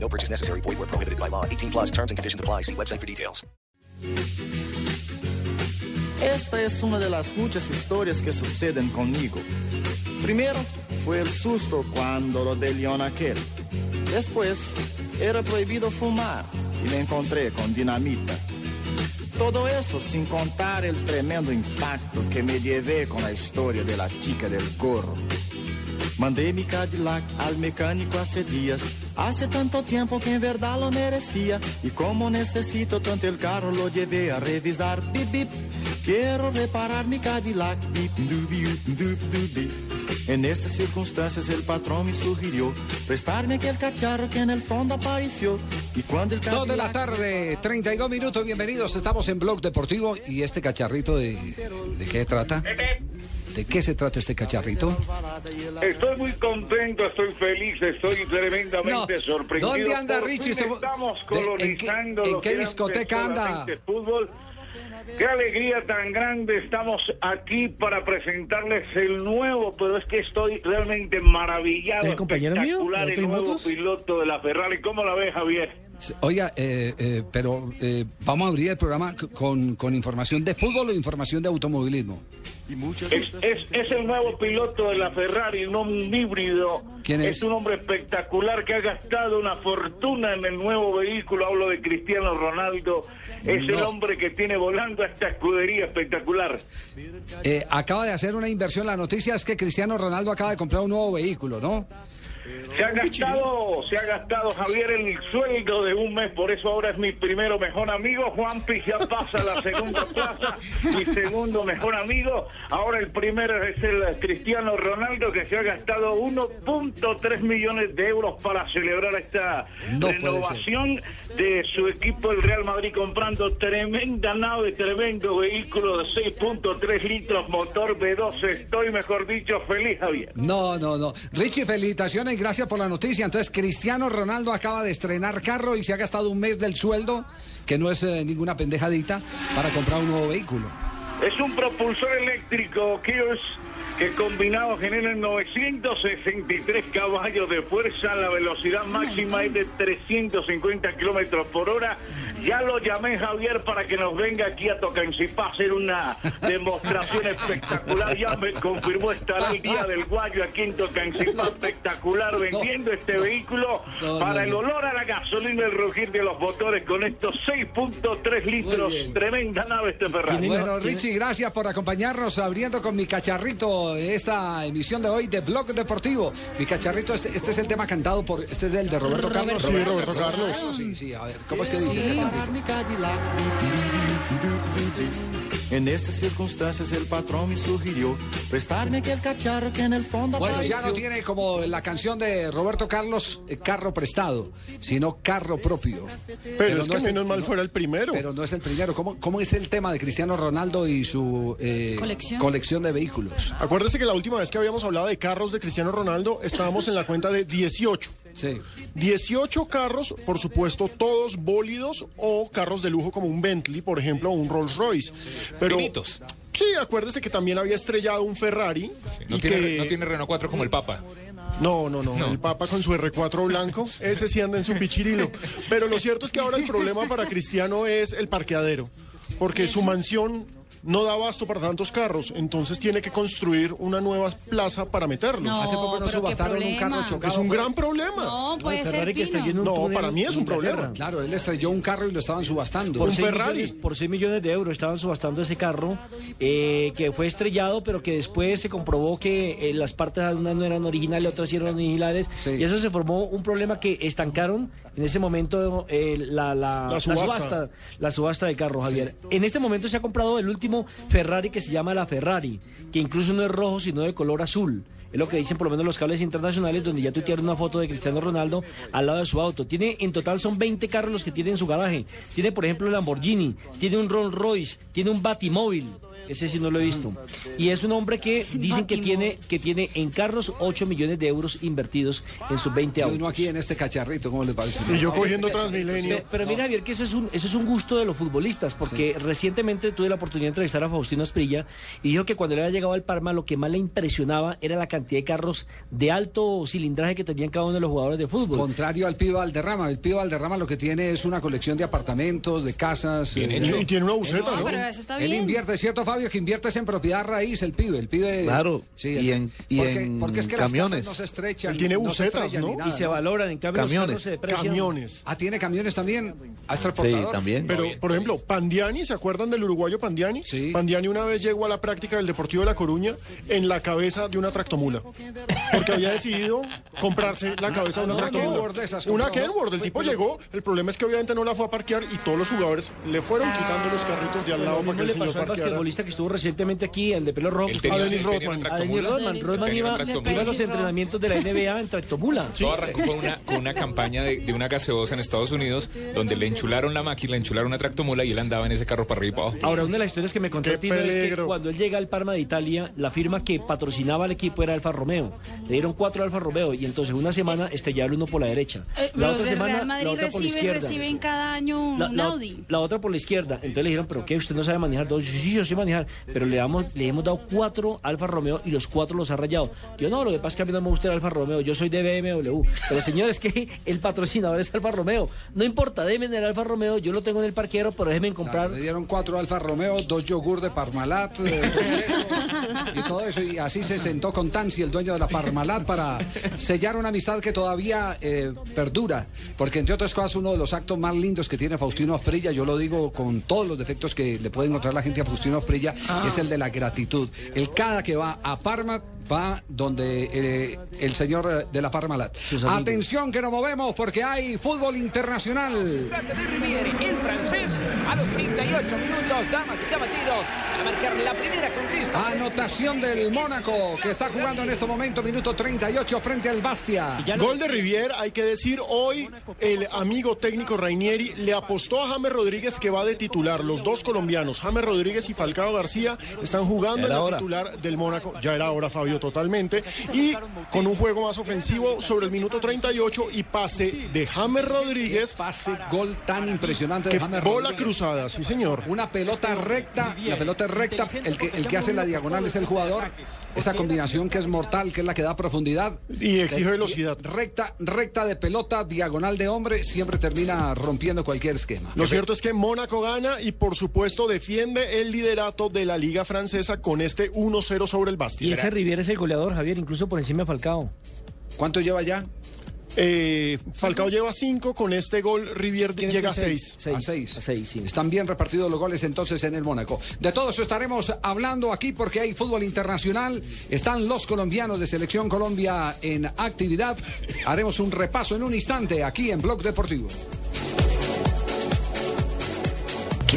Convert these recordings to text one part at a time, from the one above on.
No purchase necessary. Void where prohibited by law. 18 plus terms and conditions apply. See website for details. Esta es una de las muchas historias que suceden conmigo. Primero fue el susto cuando lo de León aquel. Después era prohibido fumar y me encontré con dinamita. Todo eso sin contar el tremendo impacto que me llevé con la historia de la chica del gorro. Mandé mi Cadillac al mecánico hace días. Hace tanto tiempo que en verdad lo merecía. Y como necesito tanto el carro, lo llevé a revisar. Bip, bip. Quiero reparar mi Cadillac. Bip, dubi, dup, dubi. En estas circunstancias el patrón me sugirió prestarme aquel cacharro que en el fondo apareció. Y cuando el Dos de la tarde, 32 minutos, bienvenidos. Estamos en Blog Deportivo y este cacharrito de. ¿De qué trata? ¿De qué se trata este cacharrito? Estoy muy contento, estoy feliz, estoy tremendamente No, sorprendido. ¿dónde anda Por Richie? Estamos- de- ¿en qué- colonizando en qué discoteca anda? Fútbol. Qué alegría tan grande. Estamos aquí para presentarles el nuevo, pero es que estoy realmente maravillado. ¿Es el compañero mío? espectacular, ¿De el nuevo Motos? piloto de la Ferrari. ¿Cómo la ves, Javier? Oiga, eh, eh, pero eh, vamos a abrir el programa con, con información de fútbol o información de automovilismo. y muchas Es, es, es el nuevo piloto de la Ferrari, un hombre híbrido. ¿Quién es? un hombre espectacular que ha gastado una fortuna en el nuevo vehículo. Hablo de Cristiano Ronaldo. Es el No. hombre que tiene volando a esta escudería espectacular. Eh, acaba de hacer una inversión. La noticia es que Cristiano Ronaldo acaba de comprar un nuevo vehículo, ¿no? Se ha gastado, se ha gastado Javier el sueldo de un mes, por eso ahora es mi primero mejor amigo. Juanpi ya pasa a la segunda plaza, mi segundo mejor amigo. Ahora el primero es el Cristiano Ronaldo que se ha gastado 1.3 millones de euros para celebrar esta No renovación de su equipo el Real Madrid comprando tremenda nave, tremendo vehículo de 6.3 litros, motor B12. Estoy, mejor dicho, feliz, Javier. No, no, no. Richie, felicitaciones gracias por la noticia. Entonces, Cristiano Ronaldo acaba de estrenar carro y se ha gastado un mes del sueldo, que no es eh, ninguna pendejadita, para comprar un nuevo vehículo. Es un propulsor eléctrico Kios que combinado generan 963 caballos de fuerza. La velocidad máxima es de 350 kilómetros por hora. Ya lo llamé Javier para que nos venga aquí a Tocancipá a hacer una demostración espectacular. Ya me confirmó estará el día del guayo aquí en Tocancipá espectacular vendiendo este vehículo para el olor a la gasolina y el rugir de los motores con estos 6.3 litros. Tremenda nave este Ferrari. ¿Tiene- Bueno, tiene- Richie, gracias por acompañarnos abriendo con mi cacharrito esta emisión de hoy de Blog Deportivo. Mi cacharrito, este, este es el tema cantado por, este es el de Roberto Carlos. Sí, Roberto Carlos. Sí, sí, a ver, ¿cómo es que dice el cacharrito? En estas circunstancias el patrón me sugirió prestarme aquel cacharro que en el fondo Bueno, ya no tiene como la canción de Roberto Carlos, eh, carro prestado, sino carro propio. Pero, es no que menos el- mal no- fuera el primero. Pero no es el primero. ¿Cómo, cómo es el tema de Cristiano Ronaldo y su eh, colección de vehículos? Acuérdese que la última vez que habíamos hablado de carros de Cristiano Ronaldo estábamos en la cuenta de 18. Sí. 18 carros, por supuesto, todos bólidos o carros de lujo como un Bentley, por ejemplo, o un Rolls Royce. Pero Finitos. sí, acuérdese que también había estrellado un Ferrari. No y tiene, que- no tiene Renault 4 como el Papa. No, no, no, El Papa con su R4 blanco, ese sí anda en su pichirilo. Pero lo cierto es que ahora el problema para Cristiano es el parqueadero. Porque su mansión no da abasto para tantos carros, entonces tiene que construir una nueva plaza para meterlos. No, Hace poco qué subastaron un carro chocado. es un gran problema. No, puede ser Ferrari que está Pino. lleno de un No, túnel para mí es un problema. Claro, él estrelló un carro y lo estaban subastando. Por Un Ferrari. millones- por 6 millones de euros estaban subastando ese carro eh, que fue estrellado, pero que después se comprobó que eh, las partes algunas no eran originales, otras sí eran originales. Sí. Y eso se formó un problema que estancaron en ese momento eh, la, la, La subasta. la subasta del carro, Javier. En este momento se ha comprado el último Ferrari que se llama la Ferrari, que incluso no es rojo, sino de color azul. Es lo que dicen por lo menos los cables internacionales, donde ya tuitearon una foto de Cristiano Ronaldo al lado de su auto. Tiene, en total son 20 carros los que tiene en su garaje. Tiene, por ejemplo, el Lamborghini, tiene un Rolls Royce, tiene un Batimóvil. Ese sí no lo he visto. Y es un hombre que dicen que tiene, que tiene en carros 8 millones de euros invertidos en sus 20 Y autos. uno aquí en este cacharrito, ¿cómo les parece? Y yo cogiendo Transmilenio. Pe- Pero mira, Javier, que eso es un, eso es un gusto de los futbolistas, porque recientemente tuve la oportunidad de entrevistar a Faustino Asprilla y dijo que cuando él había llegado al Parma lo que más le impresionaba era la cantidad de carros de alto cilindraje que tenían cada uno de los jugadores de fútbol. Contrario al Pibe Valderrama. El Pibe Valderrama lo que tiene es una colección de apartamentos, de casas. Bien eh, hecho. Y tiene una buceta, No, ¿no? pero eso está Él invierte, ¿cierto, Fabio? Que inviertes en propiedad raíz, el pibe. El pibe. Claro, Sí, y en- y porque, en porque es que camiones. las casas no se estrechan. Él tiene no se bucetas, estrellan ¿no? nada, y se valoran, en cambio los Camiones. se deprecian. Camiones. Ah, tiene camiones también. ¿Ah, es Sí, también. Pero, por ejemplo, Pandiani, ¿se acuerdan del uruguayo Pandiani? Sí. Pandiani una vez llegó a la práctica del Deportivo de La Coruña en la cabeza de una tractomula. Porque había decidido comprarse la cabeza de una tractomula. Una. Kenworth. El tipo llegó. El problema es que obviamente no la fue a parquear y todos los jugadores le fueron quitando los carritos de al lado para que el señor parqueara. Que estuvo recientemente aquí, el de pelo rojo. Él tenía, a Dennis Rodman. A Dennis tractomula. Rodman. Rodman iba, a los entrenamientos de la NBA en tractomula. Todo arrancó con una, con una campaña de, de una gaseosa en Estados Unidos donde le enchularon la máquina, le enchularon una tractomula y él andaba en ese carro para arriba y para abajo. Ahora, una de las historias que me contó Tino es que cuando él llega al Parma de Italia, la firma que patrocinaba al equipo era Alfa Romeo. Le dieron cuatro Alfa Romeo y entonces una semana estrellaron uno por la derecha. Eh, La otra de semana, Real la Madrid otra por la reciben, izquierda. reciben cada año un, La, la- Audi. la otra por la izquierda. Entonces le dijeron, ¿pero qué? ¿Usted no sabe manejar dos? Sí, sí, yo sé manejar. Pero le, damos, le hemos dado cuatro Alfa Romeo y los cuatro los ha rayado. Yo no, lo que pasa es que a mí no me gusta el Alfa Romeo. Yo soy de BMW. Pero señores, que el patrocinador es Alfa Romeo. No importa, déjenme el Alfa Romeo. Yo lo tengo en el parquero, pero déjenme comprar. Le dieron cuatro Alfa Romeo, dos yogur de Parmalat, eh, dos quesos y todo eso. Y así se sentó con Tansi, el dueño de la Parmalat, para sellar una amistad que todavía eh, perdura. Porque, entre otras cosas, uno de los actos más lindos que tiene Faustino Asprilla, yo lo digo con todos los defectos que le puede encontrar la gente a Faustino Es el de la gratitud. El cada que va a Parma va donde eh, el señor eh, de la Parmalat. Atención que nos movemos porque hay fútbol internacional. Trata de Riviere, el francés, a los 38 minutos, damas y caballeros, para marcar la primera conquista. Anotación del Mónaco, que está jugando en este momento, minuto 38, frente al Bastia. Gol de Rivier, hay que decir, hoy el amigo técnico Rainieri le apostó a James Rodríguez que va de titular. Los dos colombianos, James Rodríguez y Falcao García, están jugando en la hora. titular del Mónaco. Ya era hora, Fabio, totalmente. Y con un juego más ofensivo sobre el minuto 38 y pase de James Rodríguez. Pase, gol tan impresionante de Que James bola Rodríguez. cruzada, sí señor. Una pelota recta, la pelota es recta, el que, el que hace la diagonal es el jugador. Esa combinación que es mortal, que es la que da profundidad. Y exige velocidad. Recta, recta de pelota, diagonal de hombre, siempre termina rompiendo cualquier esquema. Lo cierto es que Mónaco gana y por supuesto defiende el liderato de la liga francesa con este 1-0 sobre el Y Bastia. ese Riviera es el goleador, Javier, incluso por encima de Falcao. ¿Cuánto lleva ya? Eh, Falcao lleva 5, con este gol Rivier Tiene llega a 6. seis. A seis, sí. Están bien repartidos los goles entonces en el Mónaco. De todo eso estaremos hablando aquí porque hay fútbol internacional. Están los colombianos de Selección Colombia en actividad. Haremos un repaso en un instante aquí en Blog Deportivo.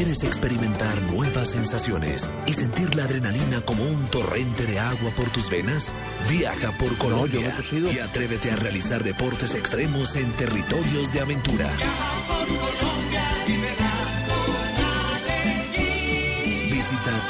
¿Quieres experimentar nuevas sensaciones y sentir la adrenalina como un torrente de agua por tus venas? Viaja por Colombia y atrévete a realizar deportes extremos en territorios de aventura. Visita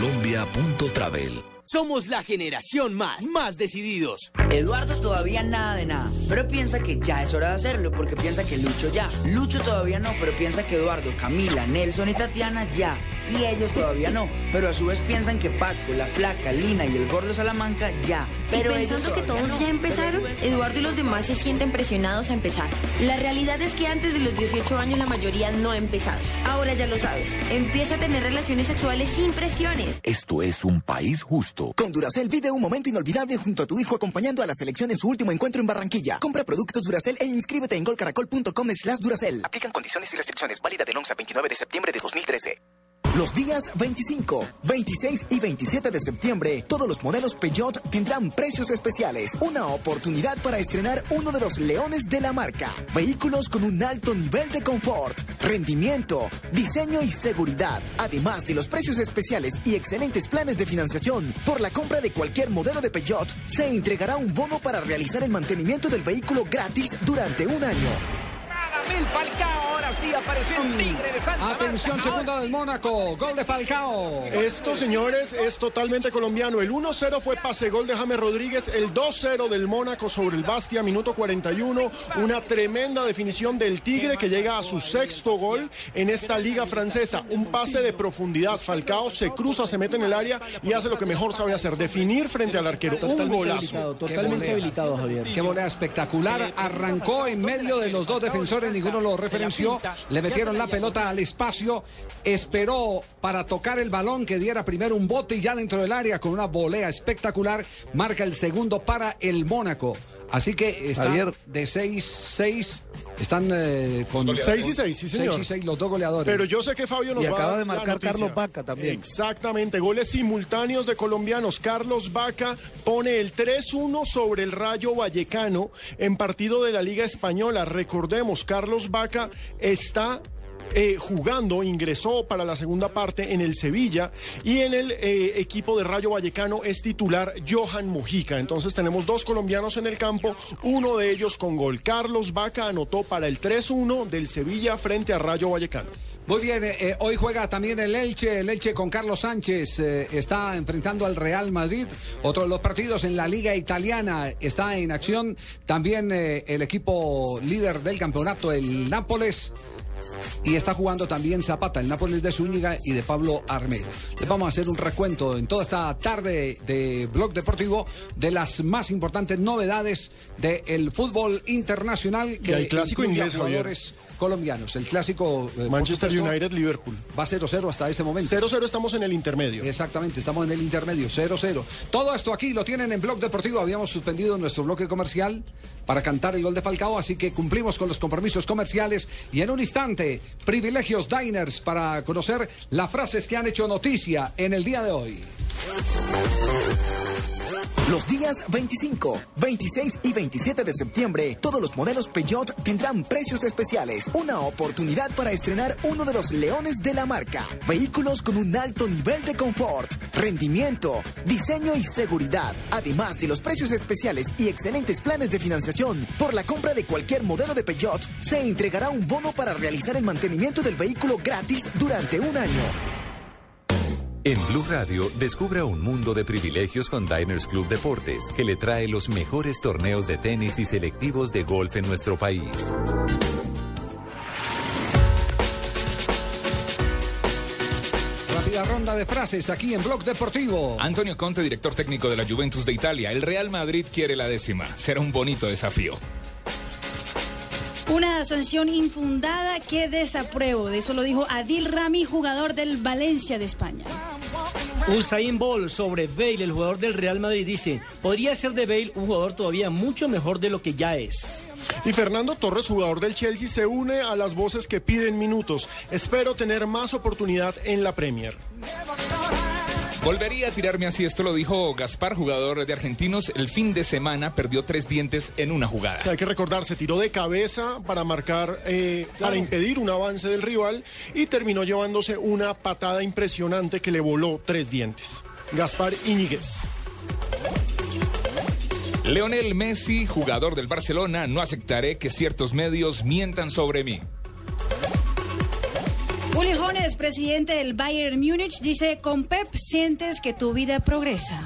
www.colombia.travel. Somos la generación más, más decididos. Eduardo todavía nada de nada, pero piensa que ya es hora de hacerlo porque piensa que Lucho ya. Lucho todavía no, pero piensa que Eduardo, Camila, Nelson y Tatiana ya. Y ellos todavía no, pero a su vez piensan que Paco, la Flaca, Lina y el Gordo Salamanca ya. Pero y pensando que todos no. ya empezaron, Eduardo y los demás se sienten presionados a empezar. La realidad es que antes de los 18 años la mayoría no ha empezado. Ahora ya lo sabes, empieza a tener relaciones sexuales sin presiones. Esto es un país justo. Con Duracel vive un momento inolvidable junto a tu hijo acompañando a la selección en su último encuentro en Barranquilla. Compra productos Duracel e inscríbete en golcaracol.com slash Duracel. Aplican condiciones y restricciones. Válida del 11 al 29 de septiembre de 2013. Los días 25, 26 y 27 de septiembre, todos los modelos Peugeot tendrán precios especiales. Una oportunidad para estrenar uno de los leones de la marca. Vehículos con un alto nivel de confort, rendimiento, diseño y seguridad. Además de los precios especiales y excelentes planes de financiación, por la compra de cualquier modelo de Peugeot, se entregará un bono para realizar el mantenimiento del vehículo gratis durante un año. Radamel Falcao ahora sí apareció el tigre de Santa Atención, Marta. segunda del Mónaco. Gol de Falcao. Esto, señores, es totalmente colombiano. El 1-0 fue pase gol de James Rodríguez, el 2-0 del Mónaco sobre el Bastia, minuto 41. Una tremenda definición del Tigre que llega a su sexto gol en esta liga francesa. Un pase de profundidad. Falcao se cruza, se mete en el área y hace lo que mejor sabe hacer, definir frente al arquero. Un golazo. habilitado, totalmente habilitado, Javier. Qué volea espectacular. Arrancó en medio de los dos defensores, ninguno lo referenció. Le metieron la pelota al espacio. Esperó para tocar el balón que diera primero un bote y ya dentro del área con una volea espectacular. Marca el segundo para el Mónaco. Así que está Javier. de 6-6. Están eh, con 6 y 6, sí, señor. 6 y 6 los dos goleadores. Pero yo sé que Fabio nos Y va a acaba dar de marcar. Carlos Vaca también. Exactamente, goles simultáneos de colombianos. Carlos Vaca pone el 3-1 sobre el Rayo Vallecano en partido de la Liga Española. Recordemos, Carlos Vaca está eh, jugando, ingresó para la segunda parte en el Sevilla y en el eh, equipo de Rayo Vallecano es titular Johan Mujica. Entonces tenemos dos colombianos en el campo, uno de ellos con gol. Carlos Vaca anotó para el 3-1 del Sevilla frente a Rayo Vallecano. Muy bien, eh, hoy juega también el Elche, el Elche con Carlos Sánchez está enfrentando al Real Madrid. Otro de los partidos en la Liga Italiana está en acción también el equipo líder del campeonato, el Nápoles. Y está jugando también Zapata, el Nápoles de Zúñiga y de Pablo Armero. Les vamos a hacer un recuento en toda esta tarde de Blog Deportivo de las más importantes novedades del fútbol internacional Y el clásico inglés, jugadores colombianos. El clásico eh, Manchester supuesto, United, Liverpool. Va 0-0 hasta este momento. 0-0 estamos en el intermedio. Exactamente, estamos en el intermedio, 0-0. Todo esto aquí lo tienen en Blog Deportivo. Habíamos suspendido nuestro bloque comercial para cantar el gol de Falcao, así que cumplimos con los compromisos comerciales. Y en un instante, privilegios diners para conocer las frases que han hecho noticia en el día de hoy. Los días 25, 26 y 27 de septiembre, todos los modelos Peugeot tendrán precios especiales. Una oportunidad para estrenar uno de los leones de la marca. Vehículos con un alto nivel de confort, rendimiento, diseño y seguridad. Además de los precios especiales y excelentes planes de financiación, por la compra de cualquier modelo de Peugeot, se entregará un bono para realizar el mantenimiento del vehículo gratis durante un año. En Blue Radio, descubra un mundo de privilegios con Diners Club Deportes, que le trae los mejores torneos de tenis y selectivos de golf en nuestro país. Rápida ronda de frases aquí en Blog Deportivo. Antonio Conte, director técnico de la Juventus de Italia. El Real Madrid quiere la décima. Será un bonito desafío. Una sanción infundada que desapruebo. De eso lo dijo Adil Rami, jugador del Valencia de España. Usain Bolt sobre Bale, el jugador del Real Madrid, dice, podría ser de Bale un jugador todavía mucho mejor de lo que ya es. Y Fernando Torres, jugador del Chelsea, se une a las voces que piden minutos. Espero tener más oportunidad en la Premier. Volvería a tirarme así, esto lo dijo Gaspar, jugador de Argentinos. El fin de semana perdió tres dientes en una jugada. O sea, hay que recordar, se tiró de cabeza para marcar, eh, para impedir un avance del rival y terminó llevándose una patada impresionante que le voló tres dientes. Gaspar Iñiguez. Leonel Messi, jugador del Barcelona, no aceptaré que ciertos medios mientan sobre mí. Uli Jones, presidente del Bayern Múnich, dice, con Pep sientes que tu vida progresa.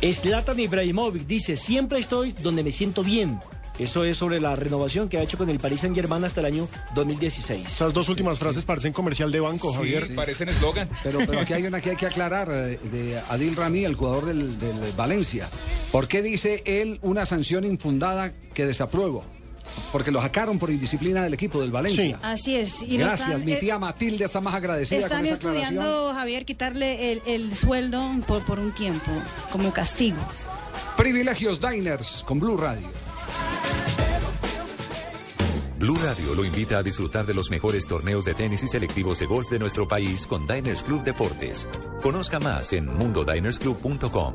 Zlatan Ibrahimovic dice, siempre estoy donde me siento bien. Eso es sobre la renovación que ha hecho con el Paris Saint Germain hasta el año 2016. Esas dos últimas frases parecen comercial de banco, Javier. Sí, parecen eslogan. Pero, pero aquí hay una que hay que aclarar eh, de Adil Rami, el jugador del, del Valencia. ¿Por qué dice él una sanción infundada que desapruebo? Porque lo sacaron por indisciplina del equipo del Valencia. Así es. Y lo Gracias, están- mi eh, tía Matilde está más agradecida Están con esa aclaración. estudiando, Javier, quitarle el, el sueldo por, por un tiempo, como castigo. Privilegios Diners con Blue Radio. Blue Radio lo invita a disfrutar de los mejores torneos de tenis y selectivos de golf de nuestro país con Diners Club Deportes. Conozca más en mundodinersclub.com.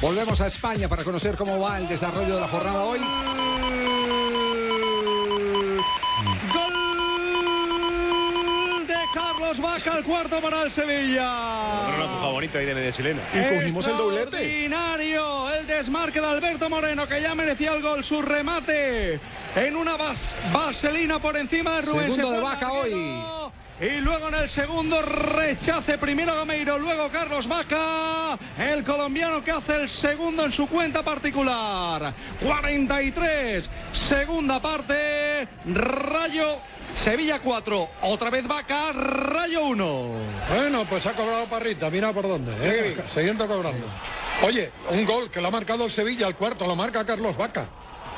Volvemos a España para conocer cómo va el desarrollo de la jornada hoy. Gol de Carlos Vaca, el cuarto para el Sevilla. favorito ahí de media chilena. Y cogimos el doblete. Extraordinario el desmarque de Alberto Moreno, que ya merecía el gol. Su remate en una vas- vaselina por encima de Rubén. Segundo Se de Vaca al hoy. Y luego en el segundo rechace primero Gameiro, luego Carlos Vaca, el colombiano que hace el segundo en su cuenta particular. 43, segunda parte, Rayo, Sevilla 4, otra vez Vaca, Rayo 1. Bueno, pues ha cobrado Parrita, mira por dónde. ¿eh? Siguiendo cobrando. Oye, un gol que lo ha marcado el Sevilla, el cuarto lo marca Carlos Vaca.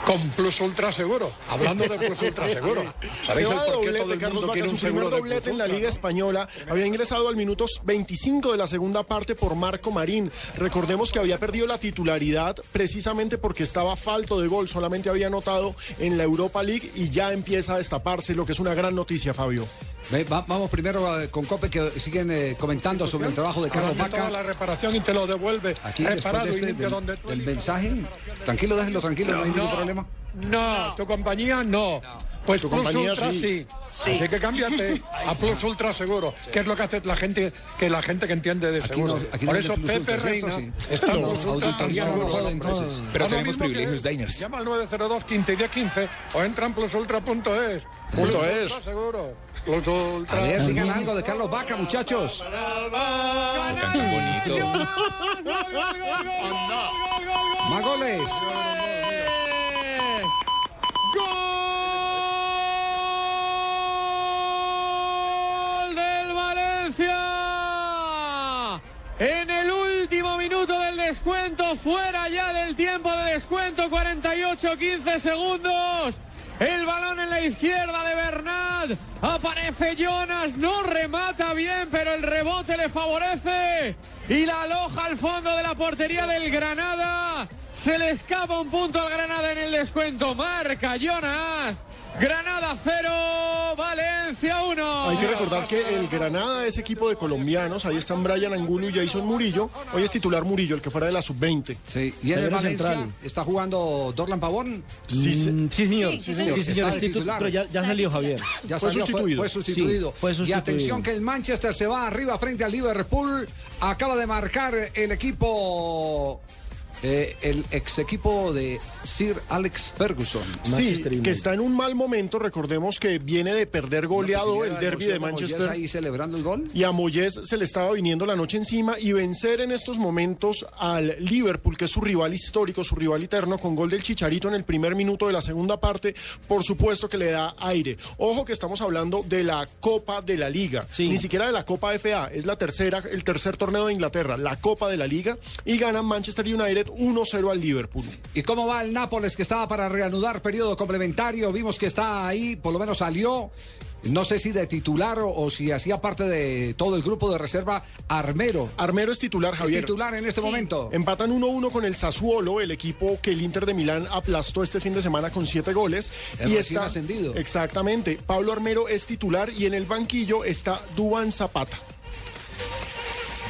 Con plus ultra seguro. Hablando de plus ultra seguro. Se ¿Sabéis el va de doblete, Carlos Vaca, su primer doblete en la? Liga Española. Había ingresado al minutos 25 de la segunda parte por Marco Marín. Recordemos que había perdido la titularidad precisamente porque estaba falto de gol. Solamente había anotado en la Europa League y ya empieza a destaparse, lo que es una gran noticia, Fabio. Ve, va- vamos primero eh, con Cope que siguen eh, comentando sobre el trabajo de Carlos Vaca. la reparación y te lo devuelve. Aquí después reparado de y este, limpio del, donde tú del mensaje. Tranquilo, déjenlo tranquilo, no, hay ningún problema. No, tu compañía no. Pues Tu Plus compañía Ultra sí. sí. Sí. Así que cámbiate a Plus Ultra Seguro, que es lo que hace la gente que la gente que entiende de Aquí no- seguro. aquí no Por eso Plus Pepe. Reina Sí. está en No, Plus Ultra auditoría no jode, entonces. Pero tenemos privilegios Diners. Llama al 902 15 10 15 o entra en plusultra.es. Punto Plus es. Ultra Seguro. Plus Ultra. A ver, digan algo de Carlos Vaca, muchachos. Canta bonito. Más goles. En el último minuto del descuento, fuera ya del tiempo de descuento, 48-15 segundos. El balón en la izquierda de Bernat. Aparece Jonas, no remata bien, pero el rebote le favorece. Y la aloja al fondo de la portería del Granada. Se le escapa un punto al Granada en el descuento. Marca Jonas. Granada 0, Valencia 1. Hay que recordar que el Granada es equipo de colombianos. Ahí están Brian Angulo y Jason Murillo. Hoy es titular Murillo, el que fuera de la sub-20. Sí, y en el Valencia central. está jugando Dorlan Pavón. Sí, sí. Mm, sí, señor. Sí, Sí, señor. señor. Está de es titu- titular. Pero ya, ya salió Javier. Ya Fue salió, sustituido. Fue, sustituido. Sí, fue Y sustituido. atención que el Manchester se va arriba frente al Liverpool. Acaba de marcar el equipo, eh, el ex equipo de Sir Alex Ferguson. Sí, que está en un mal momento. Recordemos que viene de perder goleado Pues el derby de Manchester. ahí celebrando el gol. Y a Moyes se le estaba viniendo la noche encima y vencer en estos momentos al Liverpool, que es su rival histórico, su rival eterno, con gol del Chicharito en el primer minuto de la segunda parte, por supuesto que le da aire. Ojo que estamos hablando de la Copa de la Liga, ni siquiera de la Copa FA, es la tercera, el tercer torneo de Inglaterra, la Copa de la Liga, y gana Manchester United 1-0 al Liverpool. ¿Y cómo va el Nápoles que estaba para reanudar periodo complementario? Vimos que está ahí, por lo menos salió. No sé si de titular o, o si hacía parte de todo el grupo de reserva Armero. Armero es titular, Javier. Es titular en este momento. Empatan 1-1 con el Sassuolo, el equipo que el Inter de Milán aplastó este fin de semana con siete goles. El recién ascendido. Exactamente. Pablo Armero es titular y en el banquillo está Duan Zapata.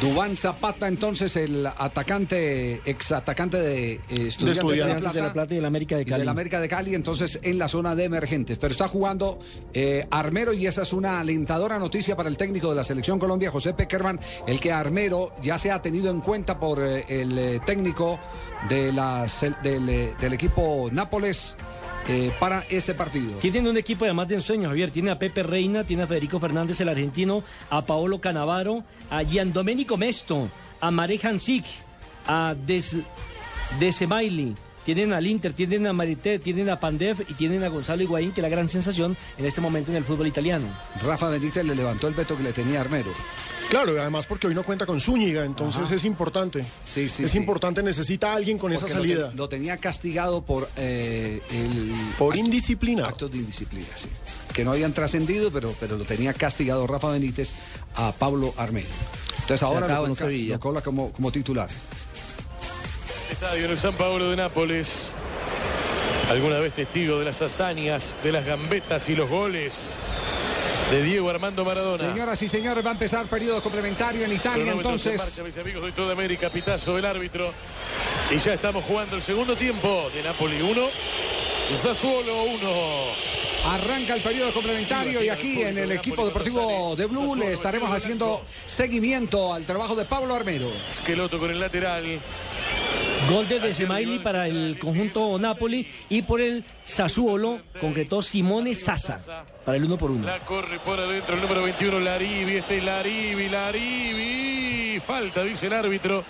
Dubán Zapata, entonces el atacante, ex atacante de eh, Estudiantes de, Estudiantes la de La Plata y del América de Cali. del América de Cali, entonces en la zona de emergentes. Pero está jugando eh, Armero y esa es una alentadora noticia para el técnico de la Selección Colombia, José Peckerman, el que Armero ya se ha tenido en cuenta por eh, el técnico de la, del equipo Nápoles eh, para este partido. Tienen un equipo además de ensueño, Javier. Tiene a Pepe Reina, tiene a Federico Fernández, el argentino, a Paolo Canavaro, a Giandomenico Mesto, a Mare Hansik, a Des, Desemaili. Tienen al Inter, tienen a Marité, tienen a Pandev y tienen a Gonzalo Higuaín, que es la gran sensación en este momento en el fútbol italiano. Rafa Benítez le levantó el veto que le tenía Armero. Claro, y además porque hoy no cuenta con Zúñiga, entonces Ajá. es importante. Sí, sí, es sí. importante, necesita a alguien con esa Porque lo te- salida. Lo, tenía castigado por eh, el Por indisciplina. actos de indisciplina, sí. Que no habían trascendido, pero, pero lo tenía castigado Rafa Benítez a Pablo Armero. Entonces ahora lo coloca, Sevilla. lo coloca como, como titular. Estadio en el San Paolo de Nápoles. Alguna vez testigo de las hazañas, de las gambetas y los goles de Diego Armando Maradona. Señoras y señores, va a empezar periodo complementario en Italia, entonces. marcha, mis amigos de toda América, pitazo del árbitro. Y ya estamos jugando el segundo tiempo de Napoli 1, Sassuolo 1. Arranca el periodo complementario y aquí en el equipo deportivo de Blue le estaremos haciendo seguimiento al trabajo de Pablo Armero. Esqueloto con el lateral. Gol de Decemaili para el conjunto Napoli y por el Sassuolo concretó Simone Sasa para el uno por uno. La corre por adentro el número 21, Larivi. Este es Larivi, Larivi. Falta, dice el árbitro.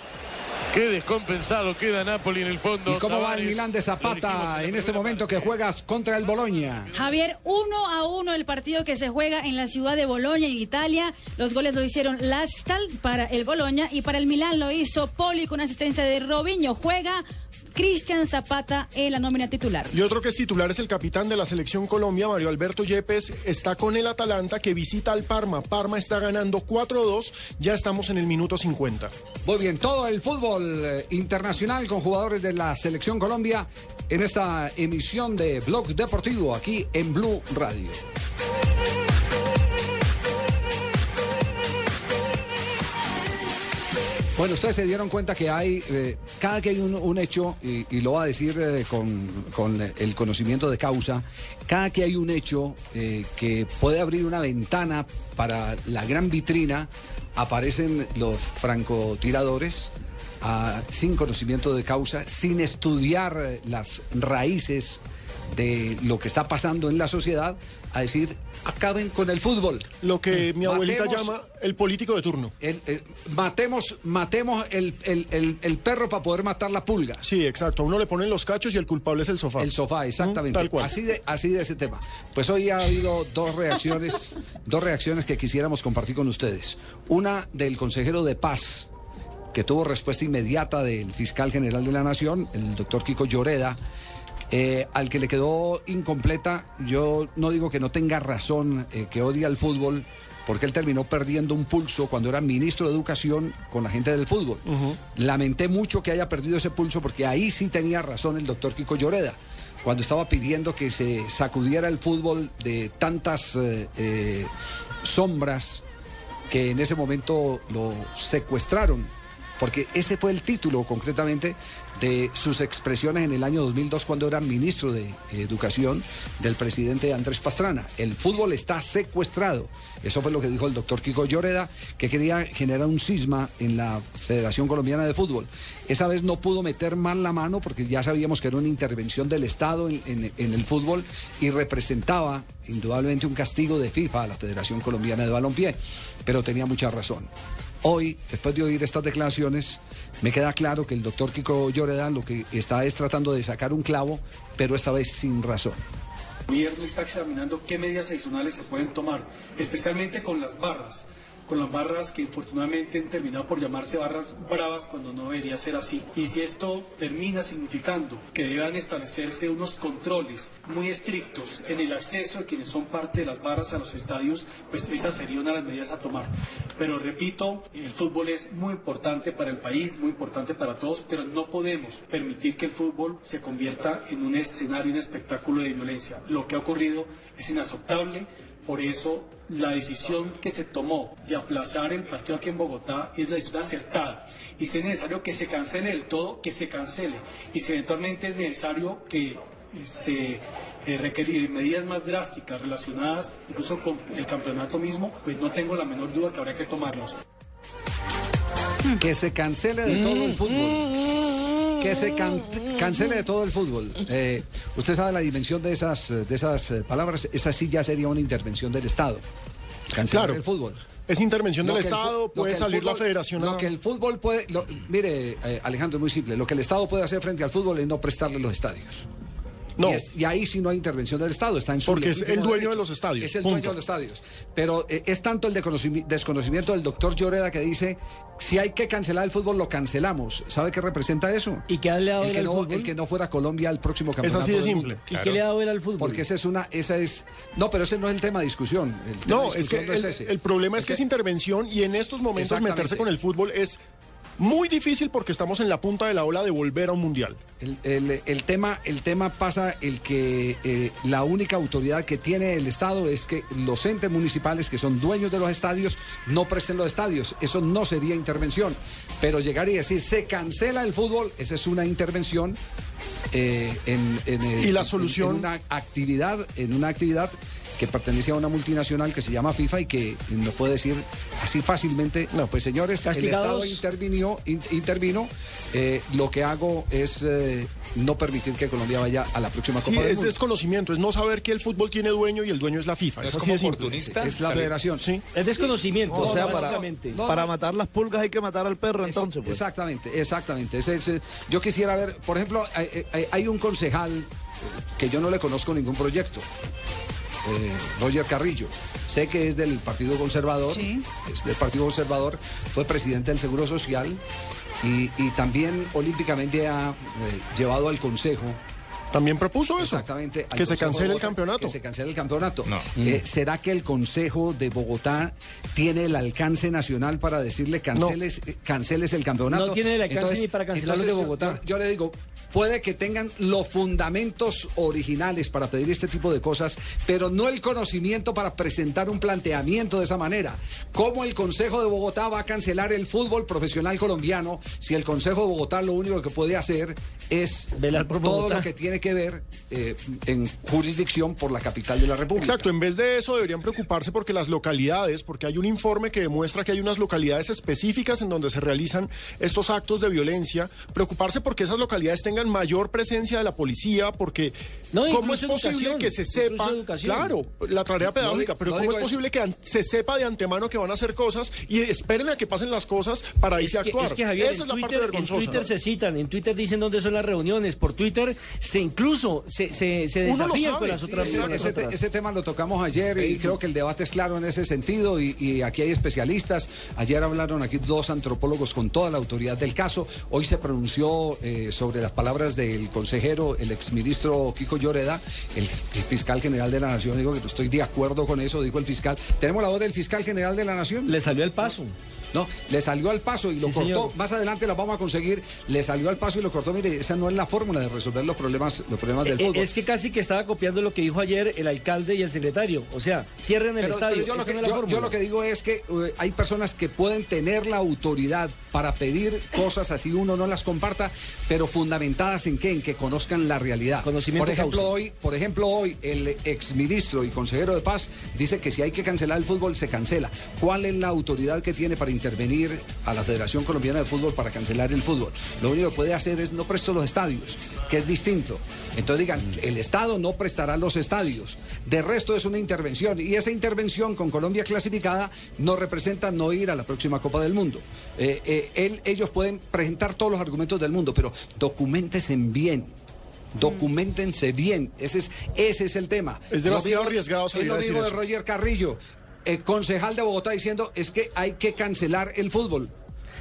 Qué descompensado queda Napoli en el fondo. ¿Y cómo va el Milán de Zapata en este momento que juega contra el Boloña? Javier, uno a uno el partido que se juega en la ciudad de Boloña, en Italia. Los goles lo hicieron Lastal para el Boloña y para el Milán lo hizo Poli con asistencia de Robinho. Juega Cristian Zapata en la nómina titular. Y otro que es titular es el capitán de la selección Colombia, Mario Alberto Yepes, está con el Atalanta que visita al Parma. Parma está ganando 4-2, ya estamos en el minuto 50. Muy bien, todo el fútbol eh, internacional con jugadores de la selección Colombia en esta emisión de Blog Deportivo aquí en Blue Radio. Bueno, ustedes se dieron cuenta que hay, eh, cada que hay un, hecho, y, lo va a decir eh, con, con el conocimiento de causa, cada que hay un hecho eh, que puede abrir una ventana para la gran vitrina, aparecen los francotiradores ah, sin conocimiento de causa, sin estudiar las raíces de lo que está pasando en la sociedad, a decir, acaben con el fútbol. Lo que mi abuelita Matemos- llama el político de turno. el- el- matemos matemos el, el- perro para poder matar la pulga. Sí, exacto. Uno le ponen los cachos y el culpable es el sofá. El sofá, exactamente. Mm, Tal cual. Así de, así de ese tema. Pues hoy ha habido dos reacciones, dos reacciones que quisiéramos compartir con ustedes. Una del consejero de paz, que tuvo respuesta inmediata del fiscal general de la Nación, el doctor Kiko Lloreda, eh, al que le quedó incompleta. Yo no digo que no tenga razón, eh, que odia el fútbol, porque él terminó perdiendo un pulso cuando era ministro de Educación con la gente del fútbol. Lamenté mucho que haya perdido ese pulso porque ahí sí tenía razón el doctor Kiko Lloreda, cuando estaba pidiendo que se sacudiera el fútbol de tantas eh, eh, sombras que en ese momento lo secuestraron, porque ese fue el título concretamente de sus expresiones en el año 2002 cuando era ministro de Educación del presidente Andrés Pastrana. El fútbol está secuestrado. Eso fue lo que dijo el doctor Kiko Lloreda, que quería generar un cisma en la Federación Colombiana de Fútbol. Esa vez no pudo meter mal la mano porque ya sabíamos que era una intervención del Estado en, en- en el fútbol y representaba indudablemente un castigo de FIFA a la Federación Colombiana de Balompié, pero tenía mucha razón. Hoy, después de oír estas declaraciones, me queda claro que el doctor Kiko Lloreda lo que está es tratando de sacar un clavo, pero esta vez sin razón. El gobierno está examinando qué medidas adicionales se pueden tomar, especialmente con las barras, con las barras que infortunadamente han terminado por llamarse barras bravas cuando no debería ser así. Y si esto termina significando que deban establecerse unos controles muy estrictos en el acceso de quienes son parte de las barras a los estadios, pues esa sería una de las medidas a tomar. Pero repito, el fútbol es muy importante para el país, muy importante para todos, pero no podemos permitir que el fútbol se convierta en un escenario, un espectáculo de violencia. Lo que ha ocurrido es inaceptable. Por eso la decisión que se tomó de aplazar el partido aquí en Bogotá es la decisión acertada. Y si es necesario que se cancele del todo, que se cancele. Y si eventualmente es necesario que eh, se eh, requerir medidas más drásticas relacionadas incluso con el campeonato mismo, pues no tengo la menor duda que habrá que tomarlos. Que se cancele de todo el fútbol. Que se can- cancele de todo el fútbol. Eh, usted sabe la dimensión de esas, de esas eh, palabras. Esa sí ya sería una intervención del Estado. Cancelar Claro. el fútbol. Es intervención Lo del el Estado, lo puede salir la federación Lo a- que el fútbol puede. lo- mire, eh, Alejandro, es muy simple. Lo que el Estado puede hacer frente al fútbol es no prestarle los estadios. No. Y, es- y ahí sí no hay intervención del Estado, está en su Porque es el dueño derecho. de los estadios, Es el punto. dueño de los estadios. Pero eh, es tanto el desconocimi- desconocimiento del doctor Lloreda que dice, si hay que cancelar el fútbol, lo cancelamos. ¿Sabe qué representa eso? ¿Y qué le ha dado el que, al no, fútbol? el que no fuera Colombia al próximo campeonato así de simple. mundo. ¿Y qué le ha dado él al fútbol? Porque esa es una, esa es, no, pero ese no es el tema de discusión. El tema No, de es que discusión no el, ese. el problema es que es intervención y en estos momentos meterse con el fútbol es muy difícil porque estamos en la punta de la ola de volver a un mundial. El, el- el tema, el tema pasa el que eh, la única autoridad que tiene el Estado es que los entes municipales que son dueños de los estadios no presten los estadios. Eso no sería intervención. Pero llegar y decir se cancela el fútbol, esa es una intervención eh, en, en, eh, ¿Y la solución? en una actividad, en una actividad que pertenece a una multinacional que se llama FIFA y que no puede decir así fácilmente, no, pues señores, el. Estado intervinió, in- intervino, eh, lo que hago es eh, no permitir que Colombia vaya a la próxima Sí, Copa del es Mundo. desconocimiento, es no saber que el fútbol tiene dueño y el dueño es la FIFA. Es, de simple. Es la federación. Sí. Es desconocimiento. O sea, para, matar las pulgas hay que matar al perro, entonces. Pues. Exactamente, exactamente. Ese eh, yo quisiera ver, por ejemplo, hay, hay- hay un concejal que yo no le conozco ningún proyecto. Eh, Roger Carrillo. Sé que es del Partido Conservador, es del Partido Conservador, fue presidente del Seguro Social y, y también olímpicamente ha eh, llevado al Consejo. También propuso eso. Exactamente. Que se cancele el Bogotá, campeonato. Que se cancele el campeonato. No. Eh, ¿Será que el Consejo de Bogotá tiene el alcance nacional para decirle canceles, eh, canceles el campeonato? No tiene el alcance ni para cancelar lo de Bogotá. Yo, yo le digo, puede que tengan los fundamentos originales para pedir este tipo de cosas, pero no el conocimiento para presentar un planteamiento de esa manera. ¿Cómo el Consejo de Bogotá va a cancelar el fútbol profesional colombiano si el Consejo de Bogotá lo único que puede hacer es Velar por todo Bogotá. lo que tiene que ver eh, en jurisdicción por la capital de la República? Exacto, en vez de eso deberían preocuparse porque las localidades, porque hay un informe que demuestra que hay unas localidades específicas en donde se realizan estos actos de violencia, preocuparse porque esas localidades tengan mayor presencia de la policía, porque No, cómo es posible que se sepa, claro, la tarea pedagógica, pero no cómo es eso. posible que se sepa de antemano que van a hacer cosas y esperen a que pasen las cosas para irse a actuar. es que, Javier, Esa en es la parte Twitter, en vergonzosa. Twitter se citan, en Twitter dicen dónde son las reuniones, por Twitter se incluso se, se, se desafían sabe, con las sí, otras Ese, las ese te- otras. ese tema lo tocamos ayer y creo que el debate es claro en ese sentido y, y aquí hay especialistas. Ayer hablaron aquí dos antropólogos con toda la autoridad del caso. Hoy se pronunció eh, sobre las palabras del consejero, el exministro Kiko Lloreda, el, el fiscal general de la Nación. Digo que estoy de acuerdo con eso, dijo el fiscal. ¿Tenemos la voz del fiscal general de la Nación? Le salió el paso. No, le salió al paso y lo Sí, cortó. señor. Más adelante la vamos a conseguir. Le salió al paso y lo cortó. Mire, esa no es la fórmula de resolver los problemas, los problemas del Eh, fútbol. Es que casi que estaba copiando lo que dijo ayer el alcalde y el secretario. O sea, cierren el Pero- estadio. pero yo, lo que, no es la yo- lo que digo es que eh, hay personas que pueden tener la autoridad para pedir cosas así uno no las comparta, pero fundamentadas en qué, en que conozcan la realidad. Conocimiento por ejemplo, causa. hoy, por ejemplo, hoy el exministro y consejero de paz dice que si hay que cancelar el fútbol se cancela. ¿Cuál es la autoridad que tiene para intervenir a la Federación Colombiana de Fútbol para cancelar el fútbol? Lo único que puede hacer es no presto los estadios, que es distinto. Entonces digan, el Estado no prestará los estadios. De resto es una intervención y esa intervención con Colombia clasificada no representa no ir a la próxima Copa del Mundo. Eh, eh, él- ellos pueden presentar todos los argumentos del mundo, pero documentense bien. Documentense bien, ese es, ese es el tema. Es demasiado Lo mismo- arriesgado Es lo mismo de. Roger Carrillo, eh, concejal de Bogotá, diciendo es que hay que cancelar el fútbol.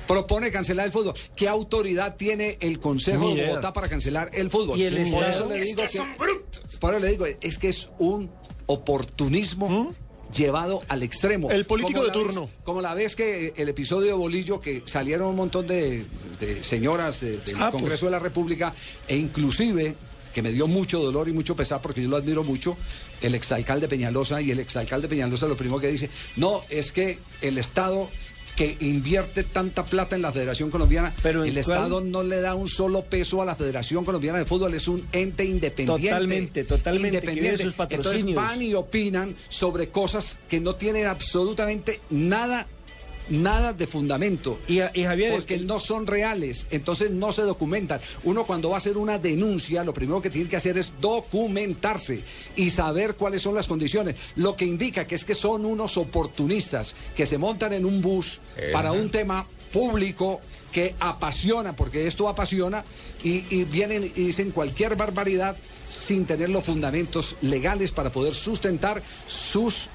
Propone cancelar el fútbol. ¿Qué autoridad tiene el Consejo de. Bogotá para cancelar el fútbol? Y el por eso le digo que, por eso le digo, es que es un oportunismo llevado al extremo. ¿Mm? El político de vez- turno. como la vez que el episodio de Bolillo, que salieron un montón de, de señoras de- del Ah, pues. Congreso de la República, e inclusive que me dio mucho dolor y mucho pesar porque yo lo admiro mucho, el exalcalde Peñalosa y el exalcalde Peñalosa lo primero que dice, no, es que el Estado que invierte tanta plata en la Federación Colombiana, Pero ¿en el cuál? Estado no le da un solo peso a la Federación Colombiana de Fútbol, es un ente independiente. Totalmente, totalmente, de sus Entonces van y opinan sobre cosas que no tienen absolutamente nada nada de fundamento. Y, Javier, porque no son reales, entonces no se documentan. Uno cuando va a hacer una denuncia, lo primero que tiene que hacer es documentarse y saber cuáles son las condiciones. Lo que indica que es que son unos oportunistas que se montan en un bus para un tema público que apasiona, porque esto apasiona, y, y vienen y dicen cualquier barbaridad sin tener los fundamentos legales para poder sustentar sus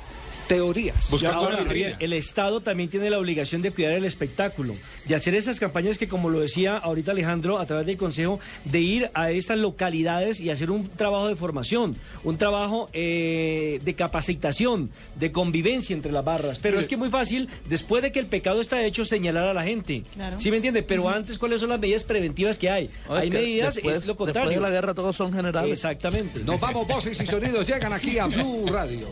teorías. Ahora, el Estado también tiene la obligación de cuidar el espectáculo, de hacer esas campañas que, como lo decía ahorita Alejandro, a través del Consejo, de ir a estas localidades y hacer un trabajo de formación, un trabajo eh, de capacitación, de convivencia entre las barras. Pero es que es muy fácil, después de que el pecado está hecho, señalar a la gente. ¿Sí me entiende? Pero antes, ¿cuáles son las medidas preventivas que hay? hay medidas, es lo contrario. Después de la guerra todos son generales. Exactamente. Nos vamos, voces y sonidos llegan aquí a Blue Radio.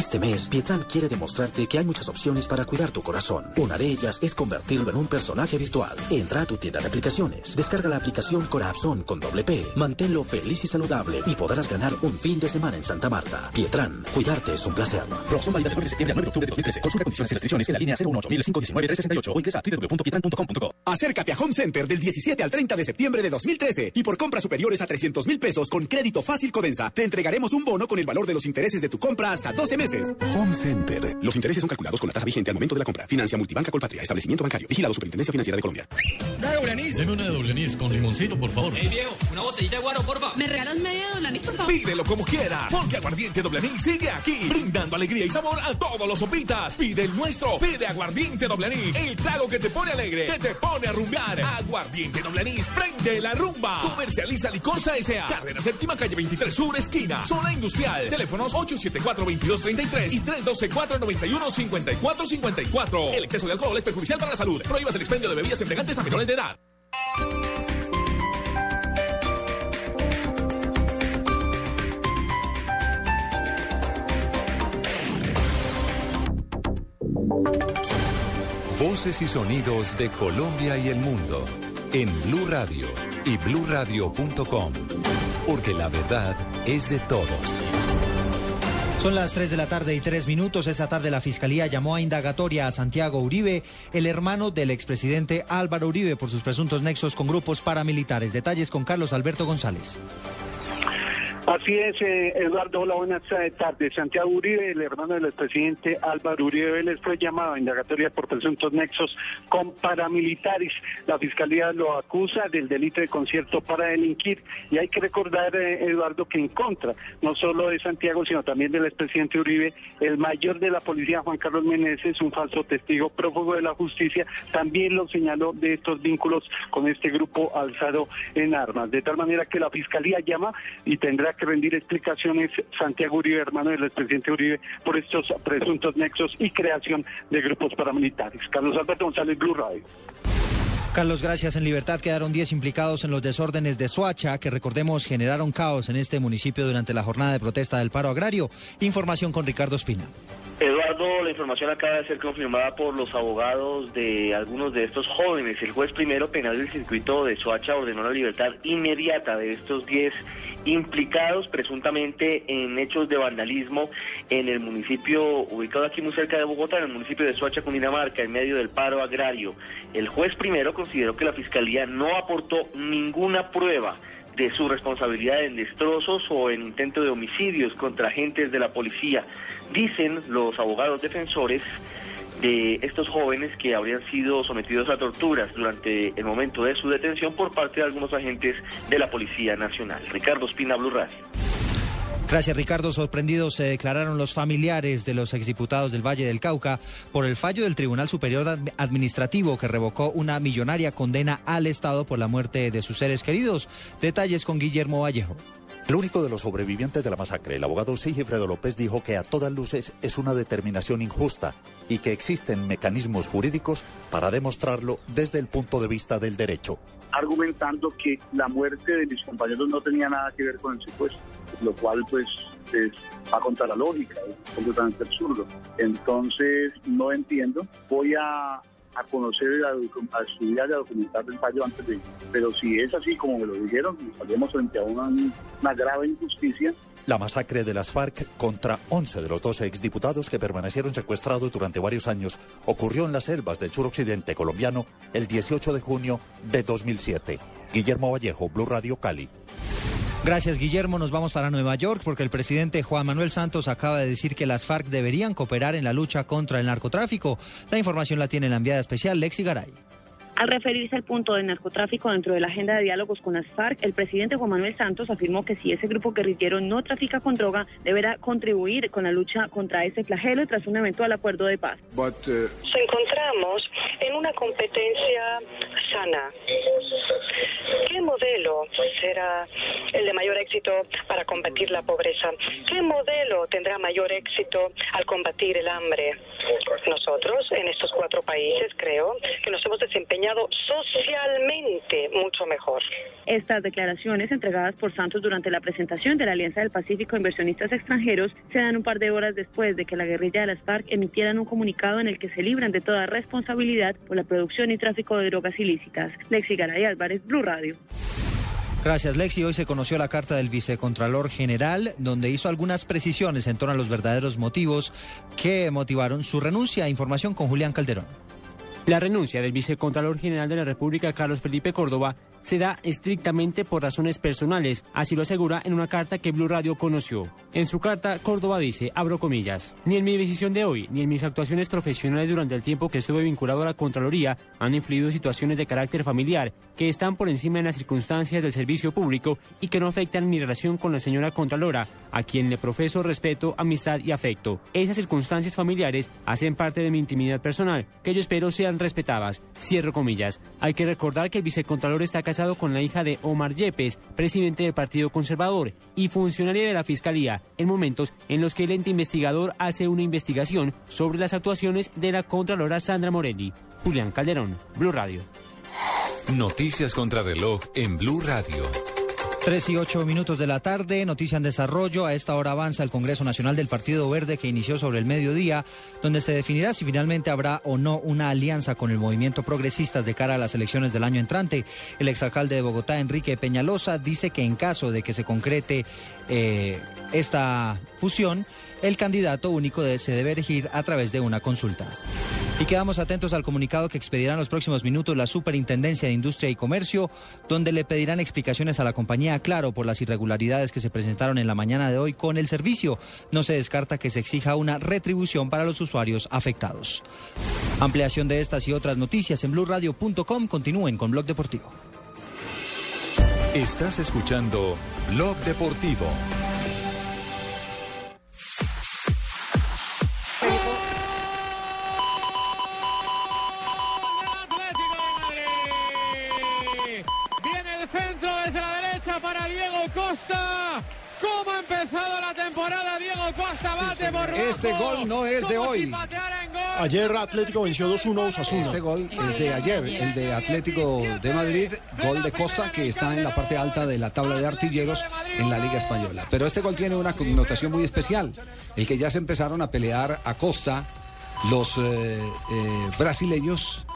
Este mes, Pietran quiere demostrarte que hay muchas opciones para cuidar tu corazón. Una de ellas es convertirlo en un personaje virtual. Entra a tu tienda de aplicaciones, descarga la aplicación Corazón con doble P, manténlo feliz y saludable y podrás ganar un fin de semana en Santa Marta. Pietran, cuidarte es un placer. Promoción válida del 9 de septiembre al 9 de octubre de 2013. Consulta condiciones y restricciones en la línea 018 o ingresa a www.pietran.com.co. Acércate a Home Center del 17 al 30 de septiembre de 2013 y por compras superiores a 300 mil pesos con crédito fácil Codensa, te entregaremos un bono con el valor de los intereses de tu compra hasta 12 meses. Home Center. Los intereses son calculados con la tasa vigente al momento de la compra. Financia Multibanca Colpatria. Establecimiento bancario. Vigilado Superintendencia Financiera de Colombia. ¿Una doble anís? Deme una doble anís con limoncito, por favor. Ey, viejo, una botellita de guaro, porfa. ¿Me regalas media doble anís, por favor? Pídelo como quiera, porque Aguardiente Doble Anís sigue aquí, brindando alegría y sabor a todos los sopitas. Pide el nuestro, pide Aguardiente Doble Anís, el trago que te pone alegre, que te pone a rumbear. Aguardiente Doble Anís, prende la rumba. Comercializa Licorsa S.A. Carrera Séptima, calle 23 Sur, esquina, zona industrial. Teléfonos 874-2233 y 312-491-5454. El exceso de alcohol es perjudicial para la salud. Prohíbas el expendio de bebidas embriagantes a menores de edad. Voces y sonidos de Colombia y el mundo en Blue Radio y bluradio.com, porque la verdad es de todos. Son las 3 de la tarde y 3 minutos. Esta tarde la Fiscalía llamó a indagatoria a Santiago Uribe, el hermano del expresidente Álvaro Uribe, por sus presuntos nexos con grupos paramilitares. Detalles con Carlos Alberto González. Así es, eh, Eduardo. Hola, buenas eh, tardes. Santiago Uribe, el hermano del expresidente Álvaro Uribe Vélez, fue llamado a indagatoria por presuntos nexos con paramilitares. La fiscalía lo acusa del delito de concierto para delinquir. Y hay que recordar, eh, Eduardo, que en contra no solo de Santiago, sino también del expresidente Uribe, el mayor de la policía, Juan Carlos Meneses, un falso testigo prófugo de la justicia, también lo señaló de estos vínculos con este grupo alzado en armas. De tal manera que la fiscalía llama y tendrá que rendir explicaciones Santiago Uribe, hermano del expresidente Uribe, por estos presuntos nexos y creación de grupos paramilitares. Carlos Alberto González, Blue Radio. Carlos, gracias. En libertad quedaron 10 implicados en los desórdenes de Soacha, que recordemos generaron caos en este municipio durante la jornada de protesta del paro agrario. Información con Ricardo Espina. Eduardo, la información acaba de ser confirmada por los abogados de algunos de estos jóvenes. El juez primero penal del circuito de Soacha ordenó la libertad inmediata de estos 10 implicados presuntamente en hechos de vandalismo en el municipio ubicado aquí muy cerca de Bogotá, en el municipio de Soacha, Cundinamarca, en medio del paro agrario. El juez primero consideró que la fiscalía no aportó ninguna prueba de su responsabilidad en destrozos o en intento de homicidios contra agentes de la policía. Dicen los abogados defensores de estos jóvenes que habrían sido sometidos a torturas durante el momento de su detención por parte de algunos agentes de la Policía Nacional. Ricardo Espina, Blue. Gracias, Ricardo. Sorprendidos se declararon los familiares de los exdiputados del Valle del Cauca por el fallo del Tribunal Superior Administrativo que revocó una millonaria condena al Estado por la muerte de sus seres queridos. Detalles con Guillermo Vallejo. El único de los sobrevivientes de la masacre, el abogado Sigifredo López, dijo que a todas luces es una determinación injusta y que existen mecanismos jurídicos para demostrarlo desde el punto de vista del derecho. Argumentando que la muerte de mis compañeros no tenía nada que ver con el secuestro, lo cual pues es, va contra la lógica, es completamente absurdo. Entonces no entiendo, voy a a conocer, a, a estudiar y a documentar el fallo antes de... Pero si es así como me lo dijeron, estaríamos frente a una, una grave injusticia La masacre de las FARC contra 11 de los 12 exdiputados que permanecieron secuestrados durante varios años ocurrió en las selvas del suroccidente colombiano el 18 de junio de 2007. Guillermo Vallejo, Blue Radio Cali. Gracias, Guillermo. Nos vamos para Nueva York porque el presidente Juan Manuel Santos acaba de decir que las FARC deberían cooperar en la lucha contra el narcotráfico. La información la tiene la enviada especial Lexi Garay. Al referirse al punto del narcotráfico dentro de la agenda de diálogos con las FARC, el presidente Juan Manuel Santos afirmó que si ese grupo guerrillero no trafica con droga, deberá contribuir con la lucha contra ese flagelo tras un eventual acuerdo de paz. Nos encontramos en una competencia sana. ¿Qué modelo será el de mayor éxito para combatir la pobreza? ¿Qué modelo tendrá mayor éxito al combatir el hambre? Nosotros, en estos cuatro países, creo que nos hemos desempeñado socialmente mucho mejor. Estas declaraciones entregadas por Santos durante la presentación de la Alianza del Pacífico a Inversionistas Extranjeros se dan un par de horas después de que la guerrilla de las FARC emitieran un comunicado en el que se libran de toda responsabilidad por la producción y tráfico de drogas ilícitas. Lexi Garay Álvarez, Blue Radio. Gracias, Lexi. Hoy se conoció la carta del vicecontralor general, donde hizo algunas precisiones en torno a los verdaderos motivos que motivaron su renuncia. Información con Julián Calderón. La renuncia del vicecontralor general de la República, Carlos Felipe Córdoba, se da estrictamente por razones personales, así lo asegura en una carta que Blue Radio conoció. En su carta, Córdoba dice, abro comillas, ni en mi decisión de hoy, ni en mis actuaciones profesionales durante el tiempo que estuve vinculado a la Contraloría han influido situaciones de carácter familiar que están por encima de las circunstancias del servicio público y que no afectan mi relación con la señora Contralora, a quien le profeso respeto, amistad y afecto. Esas circunstancias familiares hacen parte de mi intimidad personal, que yo espero sean respetadas. Cierro comillas. Hay que recordar que el vicecontralor está casado con la hija de Omar Yepes, presidente del Partido Conservador y funcionaria de la Fiscalía, en momentos en los que el ente investigador hace una investigación sobre las actuaciones de la Contralora Sandra Morelli. Julián Calderón, Blue Radio. Noticias contra reloj en Blue Radio. Tres y ocho minutos de la tarde, noticia en desarrollo. A esta hora avanza el Congreso Nacional del Partido Verde que inició sobre el mediodía, donde se definirá si finalmente habrá o no una alianza con el movimiento progresistas de cara a las elecciones del año entrante. El exalcalde de Bogotá, Enrique Peñalosa, dice que en caso de que se concrete eh, esta fusión, el candidato único de- se debe elegir a través de una consulta. Y quedamos atentos al comunicado que expedirá en los próximos minutos la Superintendencia de Industria y Comercio, donde le pedirán explicaciones a la compañía Claro por las irregularidades que se presentaron en la mañana de hoy con el servicio. No se descarta que se exija una retribución para los usuarios afectados. Ampliación de estas y otras noticias en blurradio.com. Continúen con Blog Deportivo. Estás escuchando Blog Deportivo. Desde la derecha para Diego Costa. ¿Cómo ha empezado la temporada? Diego Costa bate por Este gol no es de si hoy. Ayer Atlético venció 2-1 a Osasuna. Este gol es de ayer, el de Atlético de Madrid, gol de Costa que está en la parte alta de la tabla de artilleros en la Liga Española. Pero este gol tiene una connotación muy especial, el que ya se empezaron a pelear a Costa los eh, eh, brasileños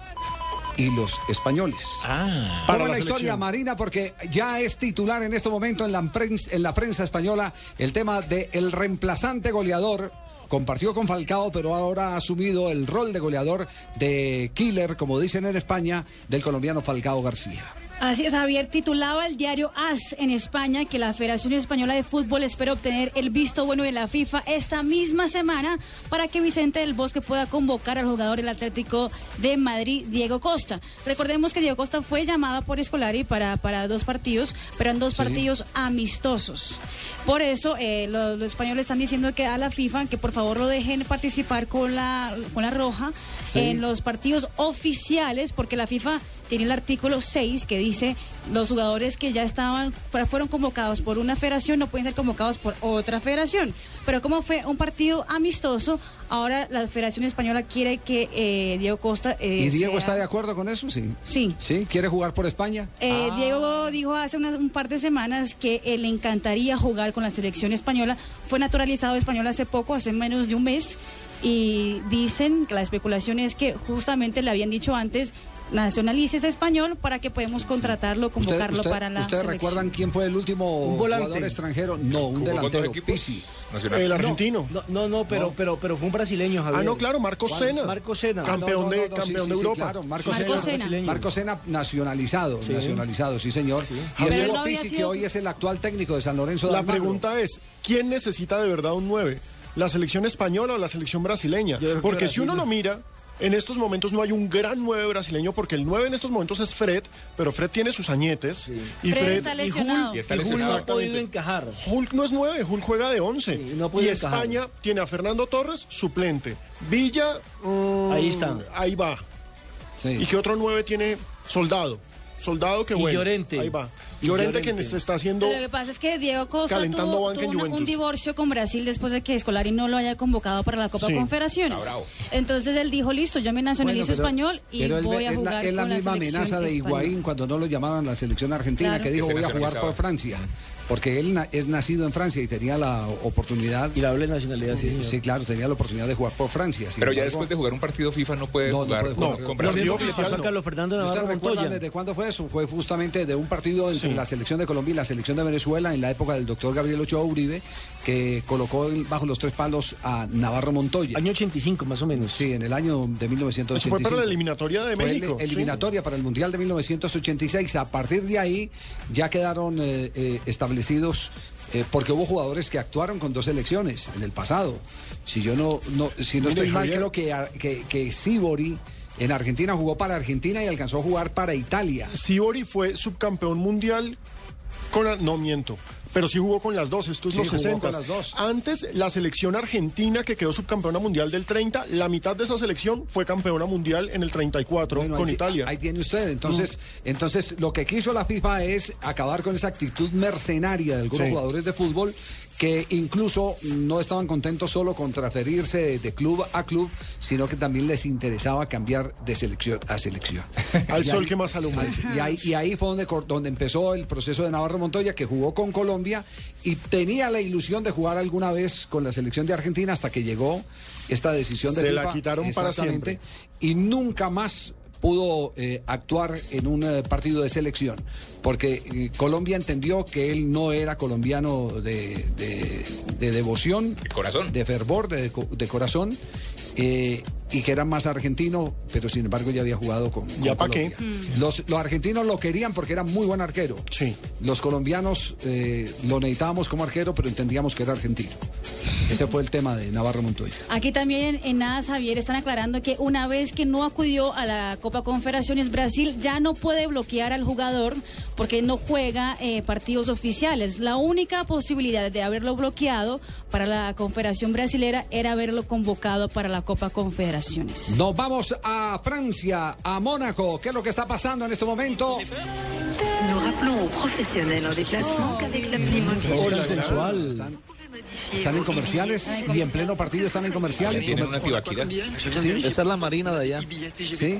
y los españoles. Ah. Para la la historia marina porque ya es titular en este momento en la prensa, en la prensa española el tema de el reemplazante goleador. Compartió con Falcao, pero ahora ha asumido el rol de goleador de killer, como dicen en España, del colombiano Falcao García. Así es, Javier. Titulaba el diario AS en España que la Federación Española de Fútbol espera obtener el visto bueno de la FIFA esta misma semana para que Vicente del Bosque pueda convocar al jugador del Atlético de Madrid, Diego Costa. Recordemos que Diego Costa fue llamado por Escolari para, para dos partidos, pero en dos partidos amistosos. Por eso eh, los, los españoles están diciendo que a la FIFA que por favor lo dejen participar con la, con la roja Sí. en los partidos oficiales, porque la FIFA tiene el artículo 6 que dice los jugadores que ya estaban fueron convocados por una federación no pueden ser convocados por otra federación. Pero como fue un partido amistoso, ahora la Federación Española quiere que eh, Diego Costa eh, ¿Y Diego sea- está de acuerdo con eso? Sí. Sí. ¿Sí? ¿Quiere jugar por España? Eh, Ah. Diego dijo hace una- un par de semanas que eh, le encantaría jugar con la selección española. Fue naturalizado español hace poco, hace menos de un mes. y dicen que la especulación es que justamente le habían dicho antes nacionalice ese español para que podamos contratarlo, convocarlo ¿Usted- para la ¿Ustedes selección. recuerdan quién fue el último jugador extranjero? No, un ¿Jugó con delantero. Pizzi. El argentino. No, no, no, pero, pero, pero fue un brasileño, Javier. Ah, no, claro, Marcos Juan- Sena. Marcos Sena. Campeón de- campeón Europa. claro, Marco Sena, Marco Sena. Marco nacionalizado, Sí. nacionalizado, sí señor. Y Pero estuvo no Pizzi, que hoy es el actual técnico de San Lorenzo de La Almagro. pregunta es, ¿quién necesita de verdad un 9? ¿La selección española o la selección brasileña? Porque si uno lo mira, en estos momentos no hay un gran 9 brasileño, porque el 9 en estos momentos es Fred, pero Fred tiene sus añetes. Y Fred Fred, está y lesionado. Hulk, Y está y Hulk lesionado. no ha podido encajar. Hulk no es 9, Hulk juega de 11. no ha y encajar. España tiene a Fernando Torres, suplente. Villa, mm, Ahí está. Ahí va. ¿Y qué otro 9 tiene? Soldado. Soldado que Y bueno. Llorente. Ahí va. Llorente, Llorente. que se está haciendo... Lo que pasa es que Diego Costa Calentando tuvo, banca tuvo en un divorcio con Brasil después de que Escolari no lo haya convocado para la Copa Sí. Confederaciones. Ah. Entonces él dijo, listo, yo me nacionalizo Bueno, pero- español y pero él- voy a es jugar la, es la con misma selección amenaza de española". Higuaín cuando no lo llamaban la selección argentina, Claro. que dijo voy a jugar por Francia. Porque él na- es nacido en Francia y tenía la oportunidad. Y la doble nacionalidad, sí. Sí, claro, tenía la oportunidad de jugar por Francia. Pero ya después de jugar un partido FIFA no puede No, no jugar puede con- jugar. con No, Brasil. Le pasó a Carlos Fernando ¿Y ¿Usted Navarro recuerda Montoya. desde cuándo fue eso? Fue justamente de un partido entre la selección de Colombia y la selección de Venezuela en la época del doctor Gabriel Ochoa Uribe, que colocó bajo los tres palos a Navarro Montoya. Año 85, más o menos. Sí, en el año de 1985. Eso fue para la eliminatoria de Fue el- México. sí. eliminatoria para el Mundial de 1986. A partir de ahí ya quedaron eh, eh, establecidos, eh, porque hubo jugadores que actuaron con dos selecciones en el pasado. Si yo no, no si no estoy mal, Javier. creo que, que, que Sibori en Argentina jugó para Argentina y alcanzó a jugar para Italia. Sibori fue subcampeón mundial con no miento. Pero sí jugó con las dos, esto es Sí, los jugó 60. con las dos. Antes, la selección argentina que quedó subcampeona mundial del 30, la mitad de esa selección fue campeona mundial en el 34 Bueno, con ahí, Italia. Ahí tiene usted. Entonces, entonces lo que quiso la FIFA es acabar con esa actitud mercenaria de algunos Sí. jugadores de fútbol que incluso no estaban contentos solo con transferirse de, de club a club, sino que también les interesaba cambiar de selección a selección. Al Y sol ahí- que más alumbra. Y ahí, y ahí fue donde, donde empezó el proceso de Navarro Montoya, que jugó con Colombia y tenía la ilusión de jugar alguna vez con la selección de Argentina hasta que llegó esta decisión de Se la quitaron para Exactamente. Y nunca más pudo eh, actuar en un eh, partido de selección, porque eh, Colombia entendió que él no era colombiano de, de- de devoción, de corazón, de fervor, de, de corazón, eh, y que era más argentino, pero sin embargo ya había jugado con, con ¿Ya pa' qué? Los, los argentinos lo querían porque era muy buen arquero. Sí. Los colombianos eh, lo necesitábamos como arquero, pero entendíamos que era argentino. Ese fue el tema de Navarro Montoya. Aquí también en nada Javier están aclarando que una vez que no acudió a la Copa Confederaciones Brasil ya no puede bloquear al jugador porque no juega eh, partidos oficiales. La única posibilidad de haberlo bloqueado para la Confederación Brasilera era haberlo convocado para la Copa Confederaciones. Nos vamos a Francia, a Mónaco. ¿Qué es lo que está pasando en este momento? Nous rappelons aux professionnels en déplacement qu'avec l'appli mobile, sensual. Están, en comerciales y en pleno partido están en comerciales. ¿Tienen una tibaquira? Sí. Esa es la marina de allá. Sí.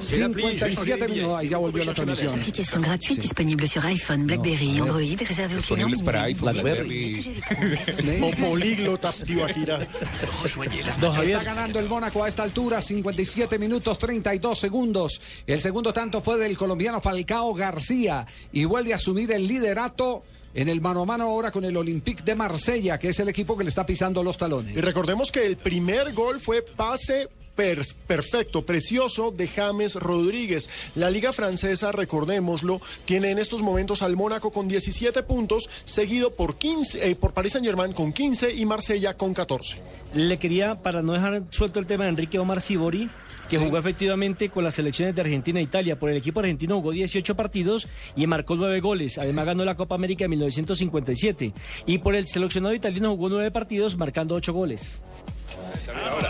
57 minutos. Ahí ya volvió la transmisión. application gratuite disponible sur iPhone, BlackBerry, Android, réservée aux clients Disponibles para iPhone, BlackBerry. Políglota Tibaquira. Está ganando el Mónaco a esta altura, 57 minutos 32 segundos. El segundo tanto fue del colombiano Falcao García y vuelve a asumir el liderato en el mano a mano ahora con el Olympique de Marsella, que es el equipo que le está pisando los talones. Y recordemos que el primer gol fue pase per- perfecto, precioso de James Rodríguez. La liga francesa, recordémoslo, tiene en estos momentos al Mónaco con 17 puntos, seguido por 15, eh, por Paris Saint-Germain con 15 y Marsella con 14. Le quería, para no dejar suelto el tema de Enrique Omar Sibori, que jugó efectivamente con las selecciones de Argentina e Italia. Por el equipo argentino jugó 18 partidos y marcó 9 goles. Además ganó la Copa América en 1957. Y por el seleccionado italiano jugó 9 partidos marcando 8 goles.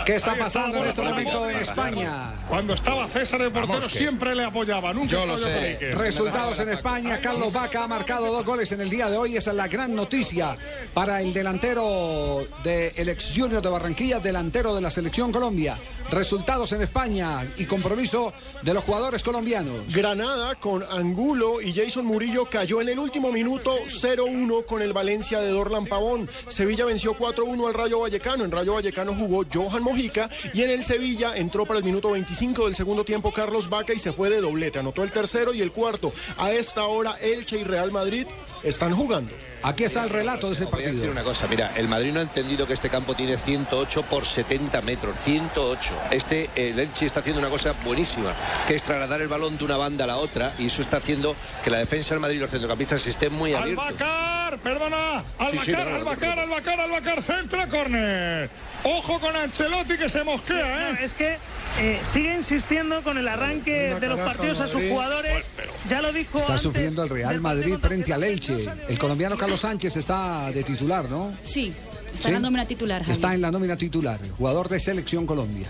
¿Qué está pasando en este momento? en España. Cuando estaba César el portero siempre le apoyaba, nunca Yo lo sé. Resultados en España. Carlos Vaca ha marcado dos goles en el día de hoy. Esa es la gran noticia para el delantero del ex Junior de Barranquilla, delantero de la selección Colombia. Resultados en España y compromiso de los jugadores colombianos. Granada con Angulo y Jason Murillo cayó en el último minuto 0-1 con el Valencia de Dorlan Pavón. Sevilla venció 4-1 al Rayo Vallecano. En Rayo Vallecano jugó Johan Mojica y en el Sevilla entró para el minuto 25 del segundo tiempo Carlos Vaca y se fue de doblete. Anotó el tercero y el cuarto. A esta hora Elche y Real Madrid están jugando. Aquí está el relato de ese Voy a decir partido. una cosa, mira, el Madrid no ha entendido que este campo tiene 108 por 70 metros, 108. Este, el Elche está haciendo una cosa buenísima, que es trasladar el balón de una banda a la otra, y eso está haciendo que la defensa del Madrid y los centrocampistas estén muy abiertos. Albacar, perdona, sí, Albacar, no, no, Albacar, Albacar, Albacar, centro, córner. Ojo con Ancelotti que se mosquea, ¿eh? es que eh, sigue insistiendo con el arranque Una de los partidos a sus jugadores. Ya lo dijo Está antes. sufriendo el Real Madrid frente al Elche. El colombiano Carlos Sánchez está de titular, ¿no? Sí, está ¿Sí? en la nómina titular, Javi. Está en la nómina titular, jugador de Selección Colombia.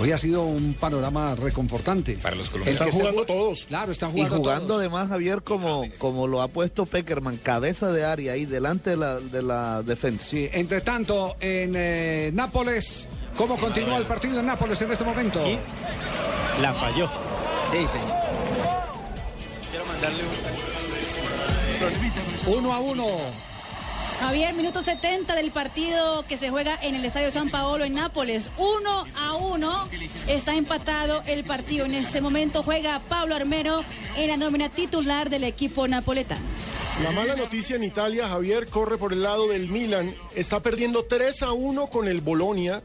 Hoy ha sido un panorama reconfortante. Para los Están jugando todos. Claro, están Y jugando jugando todos. además, Javier, como, como lo ha puesto Peckerman, cabeza de área ahí delante de la, de la defensa. Sí, entre tanto, en eh, Nápoles, ¿cómo continúa el partido en Nápoles en este momento? La falló. Sí, señor. Quiero mandarle Uno a uno. Javier, minuto 70 del partido que se juega en el Estadio San Paolo en Nápoles. Uno a uno. Está empatado el partido. En este momento juega Pablo Armero en la nómina titular del equipo napoletano. La mala noticia en Italia, Javier corre por el lado del Milan. Está perdiendo 3 a 1 con el Bolonia.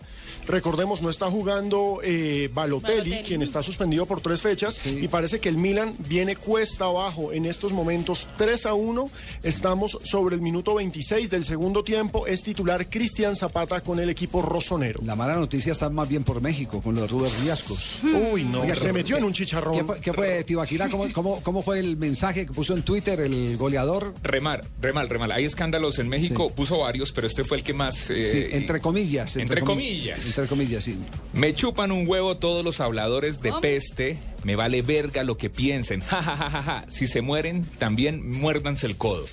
Recordemos, no está jugando eh, Balotelli, Balotelli. quien está suspendido por tres fechas. Y parece que el Milan viene cuesta abajo en estos momentos. 3 a 1. Estamos sobre el minuto 26 del segundo tiempo. Es titular Cristian Zapata con el equipo rosonero. La mala noticia está más bien por México, con lo de Rubén Riascos. Uy, no, Oiga, se ¿qué- metió en un ¿Qué chicharrón. fue, qué fue Tibaquirá? ¿Cómo, cómo, cómo fue el mensaje que puso en Twitter el goleador? Remar, remal, remal. Hay escándalos en México, puso varios, pero este fue el que más... eh, Sí, entre comillas. entre comi- comillas. Entre comillas, sí. Me chupan un huevo todos los habladores de ¿Cómo? peste. Me vale verga lo que piensen. Ja, ja, ja, ja, ja. Si se mueren, también muérdanse el codo.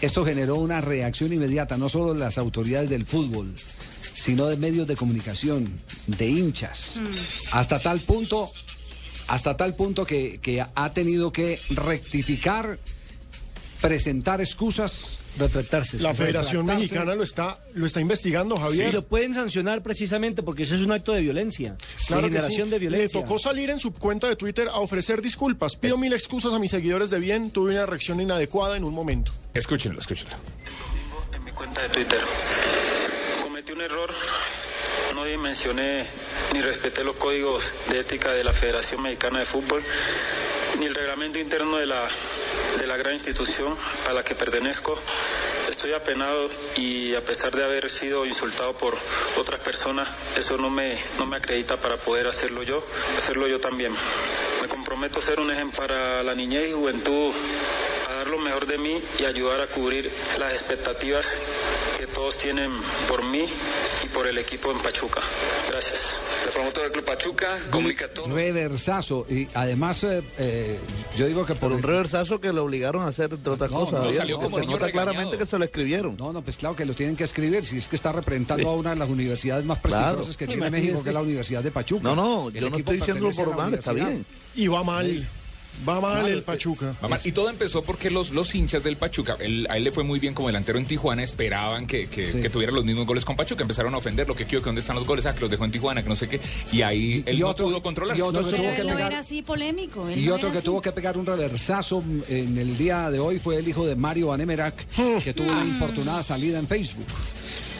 Esto generó una reacción inmediata, no solo de las autoridades del fútbol, sino de medios de comunicación, de hinchas. Hasta tal punto, hasta tal punto que, que ha tenido que rectificar, presentar excusas. Retractarse. La Federación retractarse. Mexicana lo está, lo está investigando, Y Javier. lo pueden sancionar precisamente porque eso es un acto de violencia. Claro de generación sí. de violencia. Le tocó salir en su cuenta de Twitter a ofrecer disculpas. Pido mil excusas a mis seguidores de bien. Tuve una reacción inadecuada en un momento. Escúchenlo, escúchenlo. en mi cuenta de Twitter. Cometí un error, no dimensioné ni respeté los códigos de ética de la Federación Mexicana de Fútbol, ni el reglamento interno de la, de la gran institución a la que pertenezco. Estoy apenado y a pesar de haber sido insultado por otras personas, eso no me, no me acredita para poder hacerlo yo, hacerlo yo también. Me comprometo a ser un ejemplo para la niñez y juventud, dar lo mejor de mí y ayudar a cubrir las expectativas que todos tienen por mí y por el equipo en Pachuca. Gracias. El promotor del Club Pachuca comunica a todos. Reversazo. Y además, eh, eh, yo digo que por, un reversazo que lo obligaron a hacer, entre otras No, cosas. no, salió como se niño nota regañado. claramente que se lo escribieron. No, no, pues claro que lo tienen que escribir. Si es que está representando a una de las universidades más Claro. prestigiosas que tiene. México, que es la Universidad de Pachuca. No, no, El yo no equipo estoy diciéndolo por mal, está bien. Y va mal. Va mal el Pachuca. Va mal. Y todo empezó porque los, los hinchas del Pachuca, él- a él le fue muy bien como delantero en Tijuana, esperaban que, que, que tuviera los mismos goles con Pachuca, empezaron a ofender lo que quiero, que dónde están los goles, ah, que los dejó en Tijuana, que no sé qué, y ahí él Y no otro- pudo controlarse. y otro que Pero tuvo que no pegar- era así polémico. él Y no otro que así. tuvo que pegar un reversazo en el día de hoy fue el hijo de Mario Vanemerac, que tuvo una infortunada salida en Facebook.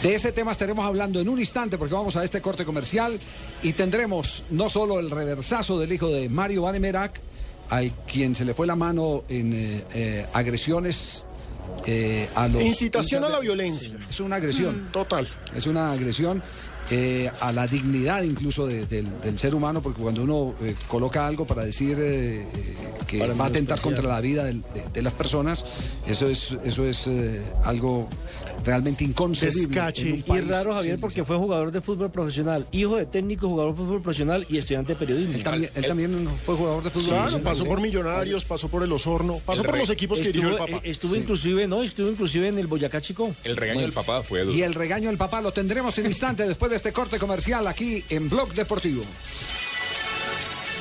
De ese tema estaremos hablando en un instante porque vamos a este corte comercial y tendremos no solo el reversazo del hijo de Mario Vanemerac, al quien se le fue la mano en eh, eh, agresiones eh, a los... Incitación a la de- violencia. Sí, es una agresión. Total. Es una agresión eh, a la dignidad incluso de- del, del ser humano, porque cuando uno eh, coloca algo para decir eh, eh, que Para va a atentar menospreciar. contra la vida de, de las personas, eso es, eso es eh, algo realmente inconcebible. Descache. en un Y raro, Javier, porque fue jugador de fútbol profesional, hijo de técnico, jugador de fútbol profesional y estudiante de periodismo. Él también, él también fue jugador de fútbol. Claro, profesional, pasó por Millonarios, pasó por el Osorno, pasó El por los equipos que dirigió el Estuvo, Papa. eh, estuvo inclusive, no, estuvo inclusive en el Boyacá Chico. El regaño del papá fue duro. Y el regaño del papá lo tendremos en instante después de este corte comercial aquí en Blog Deportivo.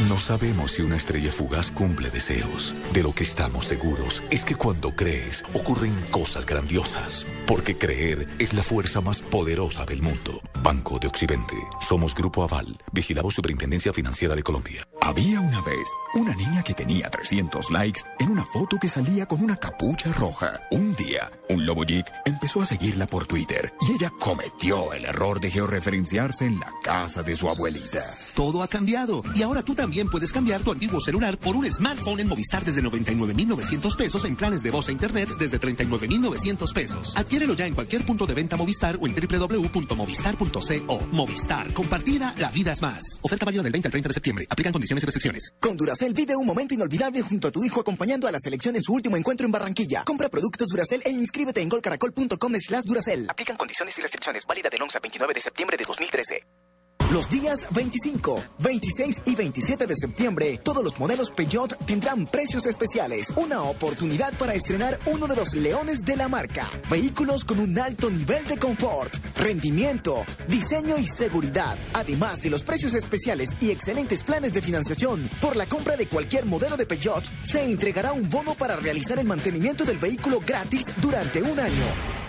No sabemos si una estrella fugaz cumple deseos. De lo que estamos seguros es que cuando crees ocurren cosas grandiosas. Porque creer es la fuerza más poderosa del mundo. Banco de Occidente. Somos Grupo Aval. Vigilamos Superintendencia Financiera de Colombia. Había una vez una niña que tenía 300 likes en una foto que salía con una capucha roja. Un día, un lobo geek empezó a seguirla por Twitter y ella cometió el error de georreferenciarse en la casa de su abuelita. Todo ha cambiado y ahora tú también puedes cambiar tu antiguo celular por un smartphone en Movistar desde 99,900 pesos en planes de voz e internet desde 39,900 pesos. Adquiérelo ya en cualquier punto de venta Movistar o en www.movistar.co. Movistar, compartida, la vida es más. Oferta válida del 20 al 30 de septiembre. Aplican condiciones y restricciones. Con Duracel vive un momento inolvidable junto a tu hijo acompañando a la selección en su último encuentro en Barranquilla. Compra productos Duracel e inscríbete en golcaracol.com slash Duracel. Aplican condiciones y restricciones. Válida del 11 al 29 de septiembre de 2013. Los días 25, 26 y 27 de septiembre, todos los modelos Peugeot tendrán precios especiales. Una oportunidad para estrenar uno de los leones de la marca. Vehículos con un alto nivel de confort, rendimiento, diseño y seguridad. Además de los precios especiales y excelentes planes de financiación, por la compra de cualquier modelo de Peugeot, se entregará un bono para realizar el mantenimiento del vehículo gratis durante un año.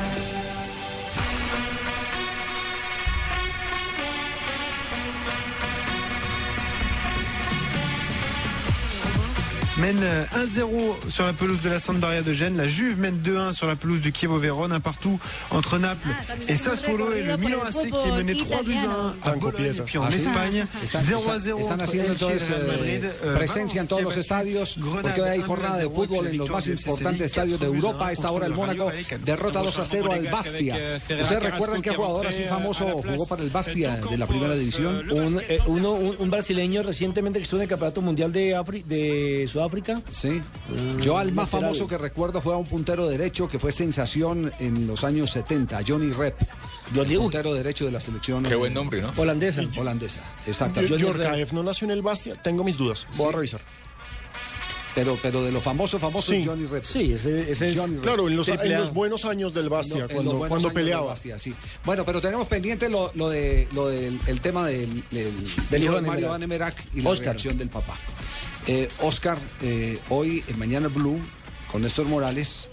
Mène euh, 1-0 sur la pelouse de la Sampdoria de Gênes. La Juve mène 2-1 sur la pelouse du Chievo Vérone. Un partout entre Naples et Sassuolo et le Milan AC qui est mené 3 buts à 1 à Bologne. Et puis en Ah. Espagne, Están- 0 à están- 0 Están entre Madrid. Euh, presencia en todos los estadios, porque hoy hay jornada de fútbol en los más importantes estadios de Europa. A esta hora el Mónaco derrota 2 a 0 al Bastia. ¿Ustedes recuerdan qué jugador así famoso jugó para el Bastia de la primera división? Un, eh, uno, un, un brasileño recientemente que estuvo en el Campeonato Mundial de, Afri- de Sudáfrica. Sí. Yo al más famoso que recuerdo fue a un puntero derecho que fue sensación en los años 70, Johnny Rep. puntero derecho de la selección. Qué buen nombre, ¿no? Holandesa. Holandesa, exactamente. Yorkaev no nació en el Bastia. Tengo mis dudas. Voy a revisar. Pero, pero de lo famoso, famoso Sí. Johnny Rep. Sí, ese, ese es Johnny Rep. Claro, en los, en buenos años del Bastia, cuando, peleaba. Bastia, sí. Bueno, pero tenemos pendiente lo, lo de lo del el tema del, del, del hijo de Mario Van Emerac y la Oscar. reacción del papá. Eh, Oscar, eh, hoy en Mañana Blue, con Néstor Morales,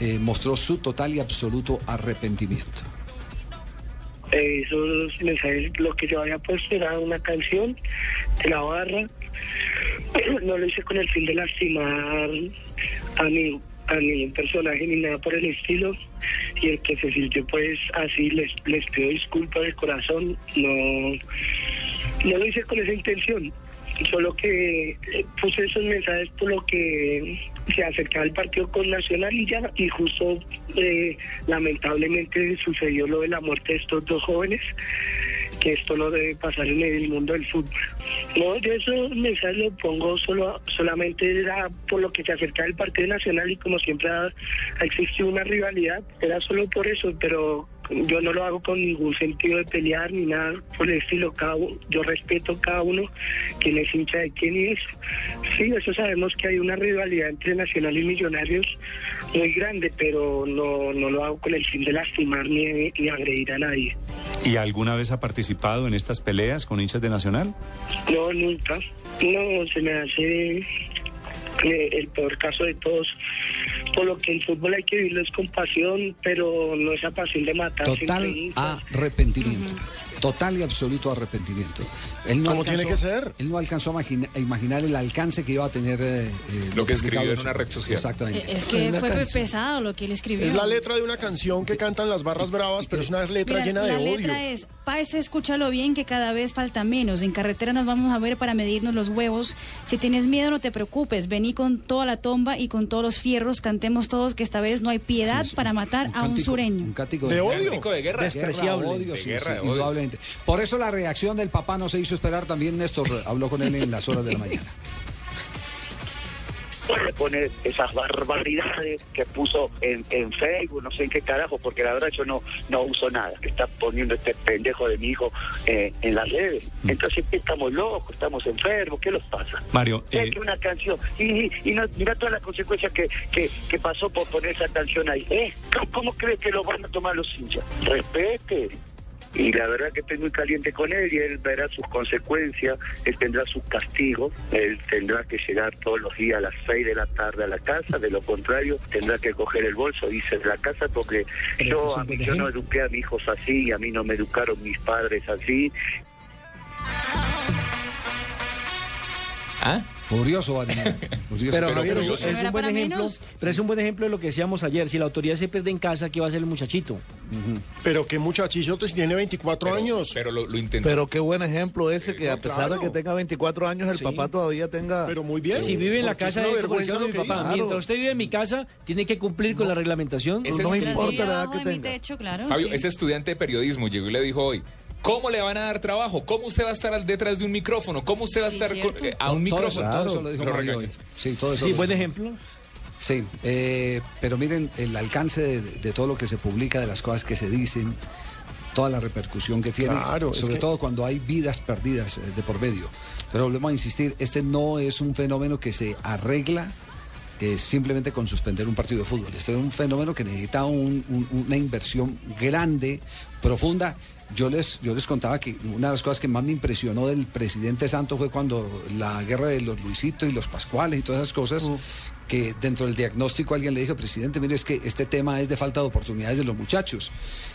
eh, mostró su total y absoluto arrepentimiento. Eh, esos mensajes, lo que yo había puesto era una canción de la barra. No lo hice con el fin de lastimar a mi, a mi personaje ni nada por el estilo. Y el que se sintió, pues así, les, les pido disculpas de corazón. No, no lo hice con esa intención. Solo que eh, puse esos mensajes por lo que se acercaba el partido con Nacional y ya, y justo eh, lamentablemente sucedió lo de la muerte de estos dos jóvenes, que esto no debe pasar en el mundo del fútbol. No, yo esos mensajes lo pongo solo, solamente era por lo que se acercaba el partido nacional y como siempre ha, ha existido una rivalidad, era solo por eso, pero yo no lo hago con ningún sentido de pelear ni nada por el estilo. Cada, u- yo respeto a cada uno, quién es hincha de quién y eso. Sí, eso sabemos que hay una rivalidad entre Nacional y Millonarios muy grande, pero no, no lo hago con el fin de lastimar ni, ni agredir a nadie. ¿Y alguna vez ha participado en estas peleas con hinchas de Nacional? No, nunca. No, se me hace eh, el peor caso de todos. Por lo que el fútbol hay que vivirlo es con pasión, pero no esa pasión de matar. Total arrepentimiento. Total y absoluto arrepentimiento. Él Como tiene que ser. Él no alcanzó a, imagina- a imaginar el alcance que iba a tener. eh, eh, Lo que escribió en una red social. Exactamente. Es que fue pesado lo que él escribió. Es la letra de una canción que cantan las barras bravas, pero es una letra Mira, llena la de odio. letra es, Paez, escúchalo bien que cada vez falta menos. En carretera nos vamos a ver para medirnos los huevos. Si tienes miedo, no te preocupes. Vení con toda la tomba y con todos los fierros. Cantemos todos que esta vez no hay piedad para matar a un sureño. Un cántico De odio. Cántico de guerra. Despreciable. De odio, sí, guerra, sí, de odio. Por eso la reacción del papá no se hizo esperar. También Néstor habló con él en las horas de la mañana. puede poner esas barbaridades que puso en, en Facebook, no sé en qué carajo, porque la verdad yo no, no uso nada, que está poniendo este pendejo de mi hijo eh, en las redes. Entonces, ¿qué estamos locos? ¿Estamos enfermos? ¿Qué los pasa? Mario, Es eh, que una canción, y, y no, mira todas las consecuencias que, que, que pasó por poner esa canción ahí. ¿Eh? ¿Cómo, cómo crees que lo van a tomar los hinchas? Respete. Y la verdad que estoy muy caliente con él y él verá sus consecuencias, él tendrá sus castigos, él tendrá que llegar todos los días a las 6 de la tarde a la casa, de lo contrario tendrá que coger el bolso y irse de la casa porque yo, a mí, yo no eduqué a mis hijos así y a mí no me educaron mis padres así. ¿Ah? Furioso. Furioso. Pero, Javier, pero es, yo- es ¿No era un buen ejemplo, menos? pero es un buen ejemplo de lo que decíamos ayer. Si la autoridad se pierde en casa, ¿qué va a hacer el muchachito? Pero qué muchachillo, pues, tiene 24 años. Pero lo, lo intentó. Pero qué buen ejemplo ese que a pesar claro. de que tenga 24 años, el Sí. papá todavía tenga... Pero muy bien. Si vive en la casa de vergüenza mi que papá, mientras usted vive en mi casa, tiene que cumplir con la reglamentación. Ese no es- importa la edad que de mi tenga. techo, claro. Fabio, sí. ese estudiante de periodismo llegó y le dijo hoy, ¿cómo le van a dar trabajo? ¿Cómo usted va a estar al- detrás de un micrófono? ¿Cómo usted va a estar con- eh, a un todo eso, micrófono? todo eso lo dijo Mario hoy. Sí, todo eso. Sí, lo buen dijo. ejemplo. Sí, eh, pero miren el alcance de, de todo lo que se publica, de las cosas que se dicen, toda la repercusión que tiene, Claro, sobre que- todo cuando hay vidas perdidas eh, de por medio. Pero volvemos a insistir, este no es un fenómeno que se arregla simplemente con suspender un partido de fútbol. Este es un fenómeno que necesita un- un- una inversión grande, profunda. Yo les, yo les contaba que una de las cosas que más me impresionó del presidente Santos fue cuando la guerra de los Luisitos y los Pascuales y todas esas cosas, que dentro del diagnóstico alguien le dijo, presidente, mire, es que este tema es de falta de oportunidades de los muchachos.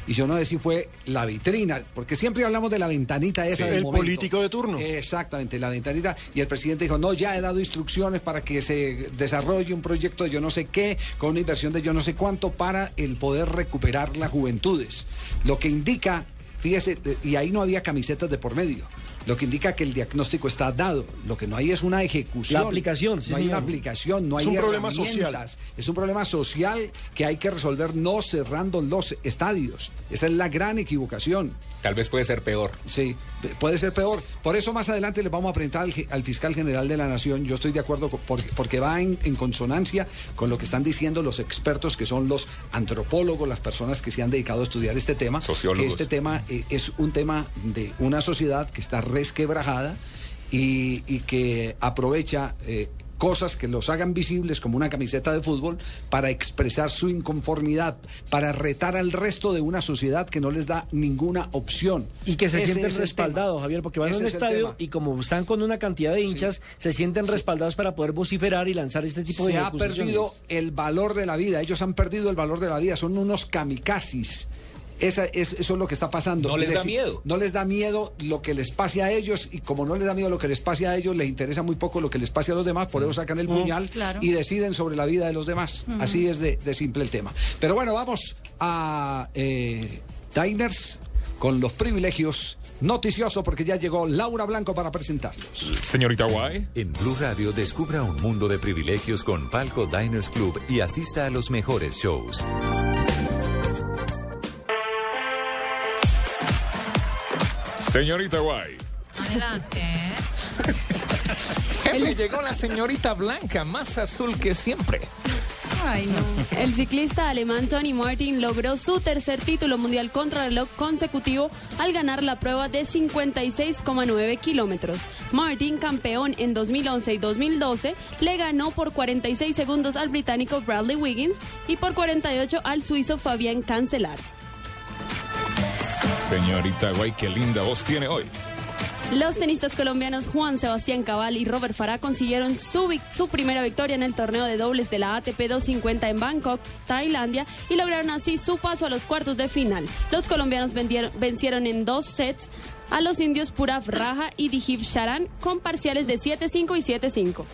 Y yo no sé si fue la vitrina, porque siempre hablamos de la ventanita esa Sí, del el momento. político de turno. Exactamente, la ventanita. Y el presidente dijo, no, ya he dado instrucciones para que se desarrolle un proyecto de yo no sé qué, con una inversión de yo no sé cuánto, para el poder recuperar las juventudes. Lo que indica, fíjese, eh, y ahí no había camisetas de por medio. Lo que indica que el diagnóstico está dado. Lo que no hay es una ejecución. La aplicación, sí, No hay una aplicación, no Es hay un problema herramientas. social. Es un problema social que hay que resolver no cerrando los estadios. Esa es la gran equivocación. Tal vez puede ser peor. Sí, puede ser peor. Por eso más adelante le vamos a presentar al, fiscal general de la Nación. Yo estoy de acuerdo con- porque, porque va en, en consonancia con lo que están diciendo los expertos, que son los antropólogos, las personas que se han dedicado a estudiar este tema. Sociólogos. Que este tema eh, es un tema de una sociedad que está resquebrajada y, y que aprovecha. eh, cosas que los hagan visibles como una camiseta de fútbol para expresar su inconformidad, para retar al resto de una sociedad que no les da ninguna opción. Y que se Ese sienten respaldados. Javier, porque van a Ese un es el estadio y como están con una cantidad de hinchas, se sienten respaldados para poder vociferar y lanzar este tipo de se ha perdido el valor de la vida. Ellos han perdido el valor de la vida. Son unos kamikazes. Esa es, eso es lo que está pasando. No les da Les- miedo. No les da miedo lo que les pase a ellos y como no les da miedo lo que les pase a ellos, les interesa muy poco lo que les pase a los demás, por eso sacan el puñal Claro. y deciden sobre la vida de los demás. Así es de, de simple el tema. Pero bueno, vamos a eh, Diners con los privilegios noticioso porque ya llegó Laura Blanco para presentarlos. Señorita Guay. En Blue Radio descubra un mundo de privilegios con Palco Diners Club y asista a los mejores shows. Señorita Guay. Adelante. Jefe, llegó la señorita Blanca, más azul que siempre. Ay, no. El ciclista alemán Tony Martin logró su tercer título mundial contrarreloj consecutivo al ganar la prueba de 56,9 kilómetros. Martin, campeón en 2011 y 2012, le ganó por 46 segundos al británico Bradley Wiggins y por 48 al suizo Fabián Cancelar. Señorita Guay, qué linda voz tiene hoy. Los tenistas colombianos Juan Sebastián Cabal y Robert Farah consiguieron su, primera victoria en el torneo de dobles de la ATP 250 en Bangkok, Tailandia, y lograron así su paso a los cuartos de final. Los colombianos vencieron en dos sets a los indios Purav Raja y Dijiv Sharan con parciales de 7-5 y 7-5.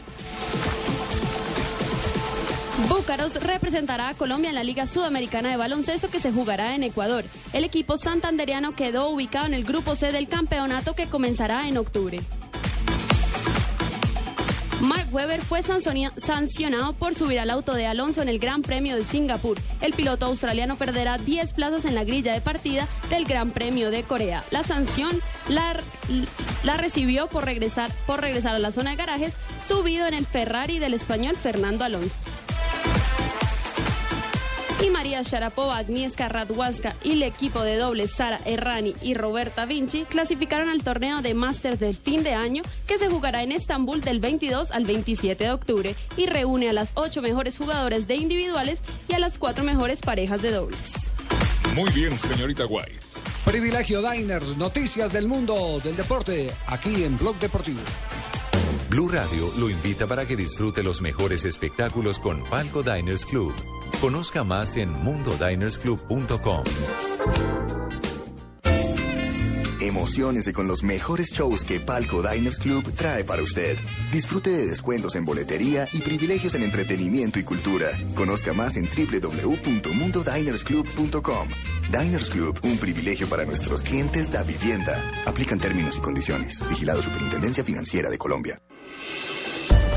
Búcaros representará a Colombia en la Liga Sudamericana de Baloncesto que se jugará en Ecuador. El equipo santanderiano quedó ubicado en el grupo C del campeonato que comenzará en octubre. Mark Webber fue sancionado por subir al auto de Alonso en el Gran Premio de Singapur. El piloto australiano perderá 10 plazas en la grilla de partida del Gran Premio de Corea. La sanción la, la recibió por regresar, por regresar a la zona de garajes subido en el Ferrari del español Fernando Alonso. Y María Sharapova, Agnieszka Radwanska y el equipo de dobles Sara Errani y Roberta Vinci clasificaron al torneo de Masters del fin de año que se jugará en Estambul del 22 al 27 de octubre y reúne a las ocho mejores jugadores de individuales y a las cuatro mejores parejas de dobles. Muy bien, señorita White. Privilegio Diners, noticias del mundo del deporte, aquí en Blog Deportivo. Blue Radio lo invita para que disfrute los mejores espectáculos con Palco Diners Club. Conozca más en mundodinersclub.com. Emociones con los mejores shows que Palco Diners Club trae para usted. Disfrute de descuentos en boletería y privilegios en entretenimiento y cultura. Conozca más en www.mundodinersclub.com. Diners Club, un privilegio para nuestros clientes da vivienda. Aplican términos y condiciones. Vigilado Superintendencia Financiera de Colombia.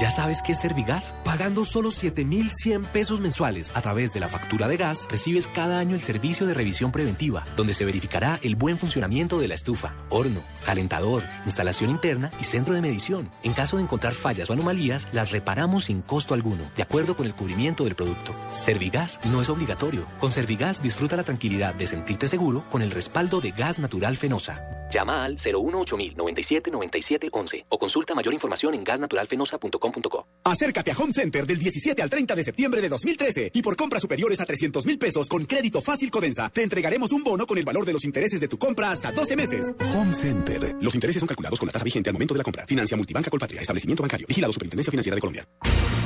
¿Ya sabes qué es Servigas? Pagando solo 7,100 pesos mensuales a través de la factura de gas, recibes cada año el servicio de revisión preventiva, donde se verificará el buen funcionamiento de la estufa, horno, calentador, instalación interna y centro de medición. En caso de encontrar fallas o anomalías, las reparamos sin costo alguno, de acuerdo con el cubrimiento del producto. Servigas no es obligatorio. Con Servigas disfruta la tranquilidad de sentirte seguro con el respaldo de gas natural Fenosa. Llama al 018 97 97 11 o consulta mayor información en gasnaturalfenosa.com. Acércate a Home Center del 17 al 30 de septiembre de 2013 y por compras superiores a 300 mil pesos con crédito fácil Codensa, te entregaremos un bono con el valor de los intereses de tu compra hasta 12 meses. Home Center. Los intereses son calculados con la tasa vigente al momento de la compra. Financia Multibanca Colpatria, establecimiento bancario, vigilado Superintendencia Financiera de Colombia.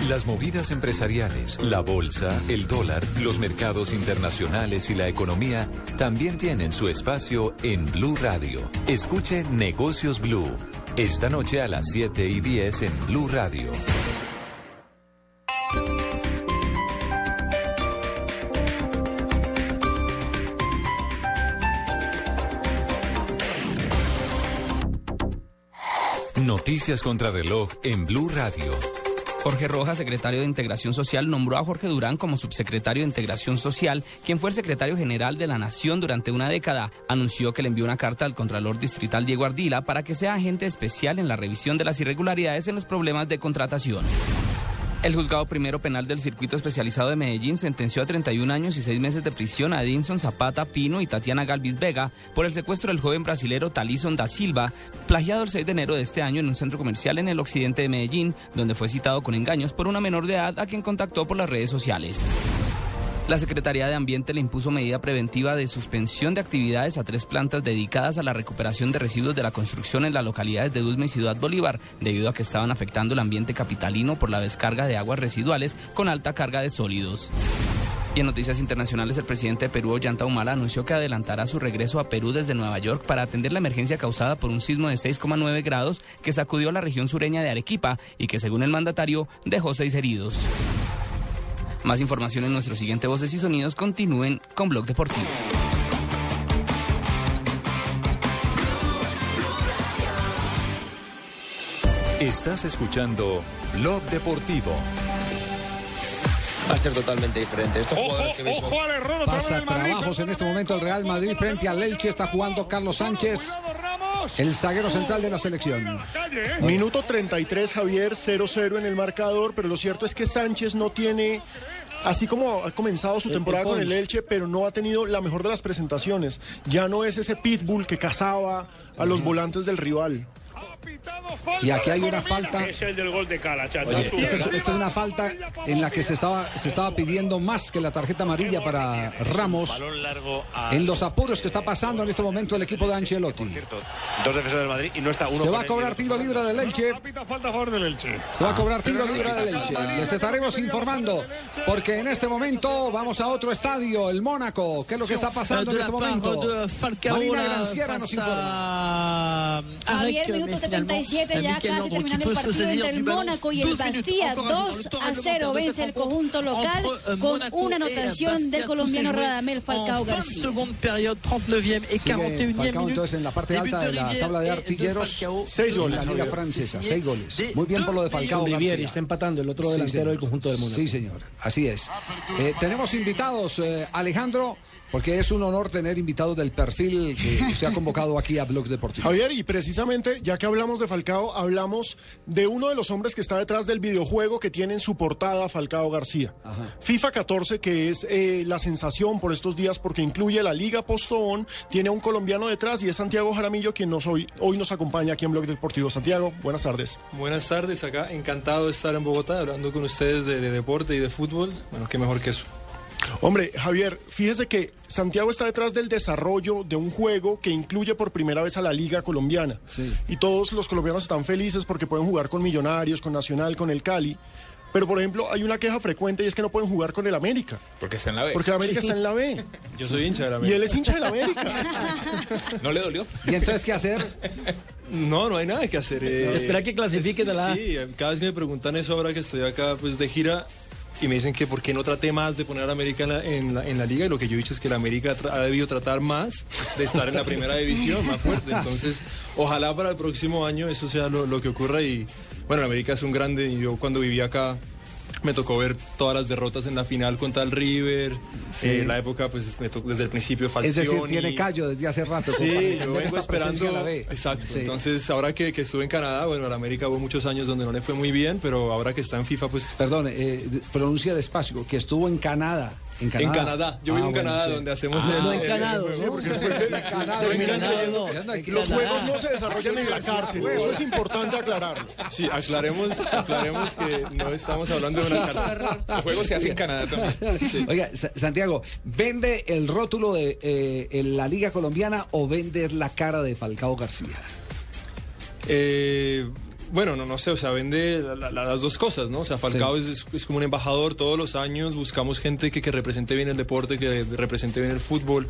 Las movidas empresariales, la bolsa, el dólar, los mercados internacionales y la economía también tienen su espacio en Blue Radio. Escuche Negocios Blue. Esta noche a las 7 y 10 en Blue Radio. Noticias contra reloj en Blue Radio. Jorge Rojas, secretario de Integración Social, nombró a Jorge Durán como subsecretario de Integración Social, quien fue el secretario general de la Nación durante una década. Anunció que le envió una carta al Contralor Distrital Diego Ardila para que sea agente especial en la revisión de las irregularidades en los problemas de contratación. El juzgado primero penal del circuito especializado de Medellín sentenció a 31 años y 6 meses de prisión a Edinson Zapata Pino y Tatiana Galvis Vega por el secuestro del joven brasilero Talison da Silva, plagiado el 6 de enero de este año en un centro comercial en el occidente de Medellín, donde fue citado con engaños por una menor de edad a quien contactó por las redes sociales. La Secretaría de Ambiente le impuso medida preventiva de suspensión de actividades a tres plantas dedicadas a la recuperación de residuos de la construcción en las localidades de Dulme y Ciudad Bolívar, debido a que estaban afectando el ambiente capitalino por la descarga de aguas residuales con alta carga de sólidos. Y en noticias internacionales, el presidente de Perú, Ollanta Humala, anunció que adelantará su regreso a Perú desde Nueva York para atender la emergencia causada por un sismo de 6,9 grados que sacudió a la región sureña de Arequipa y que, según el mandatario, dejó seis heridos. Más información en nuestro siguiente Voces y Sonidos. Continúen con Blog Deportivo. Estás escuchando Blog Deportivo. Va a ser totalmente diferente. Estos jugadores que mismo- Ojo al error Pasa trabajos en este momento el Real Madrid frente al Elche. Está jugando Carlos Sánchez, el zaguero central de la selección. Minuto 33, Javier, 0-0 en el marcador, pero lo cierto es que Sánchez no tiene, así como ha comenzado su temporada con el. Elche, pero no ha tenido la mejor de las presentaciones. Ya no es ese pitbull que cazaba a los volantes del rival. Y aquí hay una falta. Es el del gol de Cala, chato. Oye, esta es, esta es una falta en la que se estaba, se estaba pidiendo más que la tarjeta amarilla para Ramos en los apuros que está pasando en este momento el equipo de Ancelotti. dos defensores del Madrid y no está uno. Se va a cobrar tiro libre del Elche. Se va a cobrar tiro libre del Elche. Les estaremos informando porque en este momento vamos a otro estadio, el Mónaco. ¿Qué es lo que está pasando en este momento? Marina Granciera nos informa. Javier, minuto 77 parte ya casi terminando el partido entre el Mónaco y el Bastilla. 2 a 0 vence el conjunto local con una anotación del colombiano Radamel Falcao García. Sigue Falcao entonces en la parte alta de la tabla de artilleros. Seis goles. En la Liga Francesa, seis goles. Muy bien por lo de Falcao García. está empatando el otro Sí, delantero señor. del conjunto del mundo. Sí, señor. Así es. Eh, tenemos invitados, eh, Alejandro, porque es un honor tener invitados del perfil que usted ha convocado aquí a Blog Deportivo. Javier, y precisamente, ya que hablamos de Falcao, hablamos de uno de los hombres que está detrás del videojuego que tiene en su portada Falcao García. FIFA 14, que es eh, la sensación por estos días porque incluye la Liga Postobón, tiene a un colombiano detrás y es Santiago Jaramillo quien nos hoy, hoy nos acompaña aquí en Blog Deportivo. Santiago, buenas tardes. Buenas tardes, acá encantado de estar en Bogotá hablando con ustedes de, de deporte y de fútbol. Bueno, qué mejor que eso. Hombre, Javier, fíjese que Santiago está detrás del desarrollo de un juego que incluye por primera vez a la Liga Colombiana. Y todos los colombianos están felices porque pueden jugar con Millonarios, con Nacional, con el Cali. Pero, por ejemplo, hay una queja frecuente y es que no pueden jugar con el América. Porque está en la B. Porque el América está en la B. Yo soy hincha de la Y América. él es hincha del América. ¿No le dolió? ¿Y entonces qué hacer? No, no hay nada que hacer. eh, Espera que clasifiquen a la A. Sí, cada vez que me preguntan eso ahora que estoy acá pues de gira y me dicen que por qué no traté más de poner a América en la, liga y lo que yo he dicho es que la América ha debido tratar más de estar en la primera división, más fuerte. Entonces, ojalá para el próximo año eso sea lo, lo que ocurra y bueno, la América es un grande y yo cuando vivía acá me tocó ver todas las derrotas en la final contra el River, Sí. eh, la época pues me tocó desde el principio Es Falcioni. decir, tiene callo desde hace rato. Sí, yo vengo esperando. en la B. Exacto. Sí. Entonces, ahora que, que estuve en Canadá, bueno, América hubo muchos años donde no le fue muy bien, pero ahora que está en FIFA, pues. Perdón, eh, pronuncia despacio, que estuvo en Canadá. En Canadá. En Canadá. Yo Ah, vivo en bueno, Canadá, sí. donde hacemos Ah, el- no, en Canadá, el- ¿no? sí, porque después de- Canadá, terminan Canadá, creyendo- no. Los juegos no se desarrollan en la cárcel. Eso es importante aclararlo. Sí, aclaremos, aclaremos que no estamos hablando de una cárcel. El juego se hace en Canadá también. Oiga, Sa- Santiago, ¿vende el rótulo de eh, en la Liga Colombiana o vende la cara de Falcao García? Eh, bueno, no, no sé, o sea, vende la- la- las dos cosas, ¿no? O sea, Falcao es, es- es como un embajador todos los años, buscamos gente que, que represente bien el deporte, que represente bien el fútbol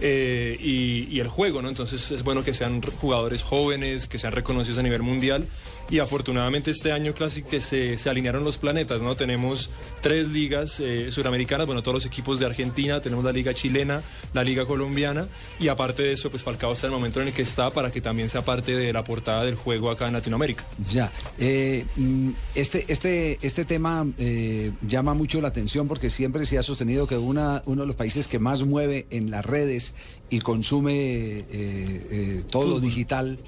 eh, y, y el juego, ¿no? Entonces es bueno que sean jugadores jóvenes, que sean reconocidos a nivel mundial y afortunadamente este año casi que se, se alinearon los planetas, ¿no? Tenemos tres ligas eh, suramericanas, bueno, todos los equipos de Argentina, tenemos la liga chilena, la liga colombiana y aparte de eso, pues Falcao está en el momento en el que está para que también sea parte de la portada del juego acá en Latinoamérica. Ya, eh, mm, este, este, este tema eh, llama mucho la atención porque siempre se ha sostenido que una, uno de los países que más mueve en las redes y consume todo lo digital,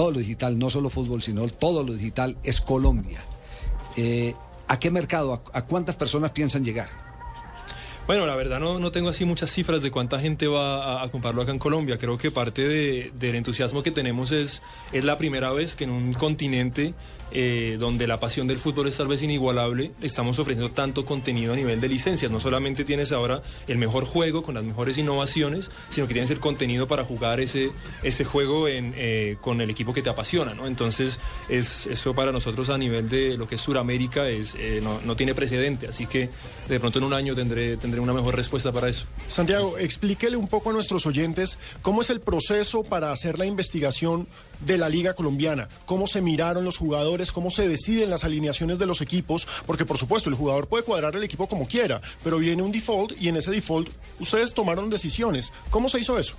todo lo digital, no solo fútbol, sino todo lo digital, es Colombia. Eh, ¿A qué mercado, a, cuántas personas piensan llegar? Bueno, la verdad no, no tengo así muchas cifras de cuánta gente va a, comprarlo acá en Colombia. Creo que parte de- del entusiasmo que tenemos es, es la primera vez que en un continente eh, donde la pasión del fútbol es tal vez inigualable, estamos ofreciendo tanto contenido a nivel de licencias. No solamente tienes ahora el mejor juego con las mejores innovaciones, sino que tienes el contenido para jugar ese, ese juego eh, con el equipo que te apasiona. Entonces, es, eso para nosotros a nivel de lo que es Sudamérica es, eh, no, no tiene precedente. Así que de pronto en un año tendré, tendré una mejor respuesta para eso. Santiago, explíquele un poco a nuestros oyentes cómo es el proceso para hacer la investigación de la Liga Colombiana, cómo se miraron los jugadores, cómo se deciden las alineaciones de los equipos, porque por supuesto el jugador puede cuadrar el equipo como quiera, pero viene un default y en ese default ustedes tomaron decisiones. ¿Cómo se hizo eso?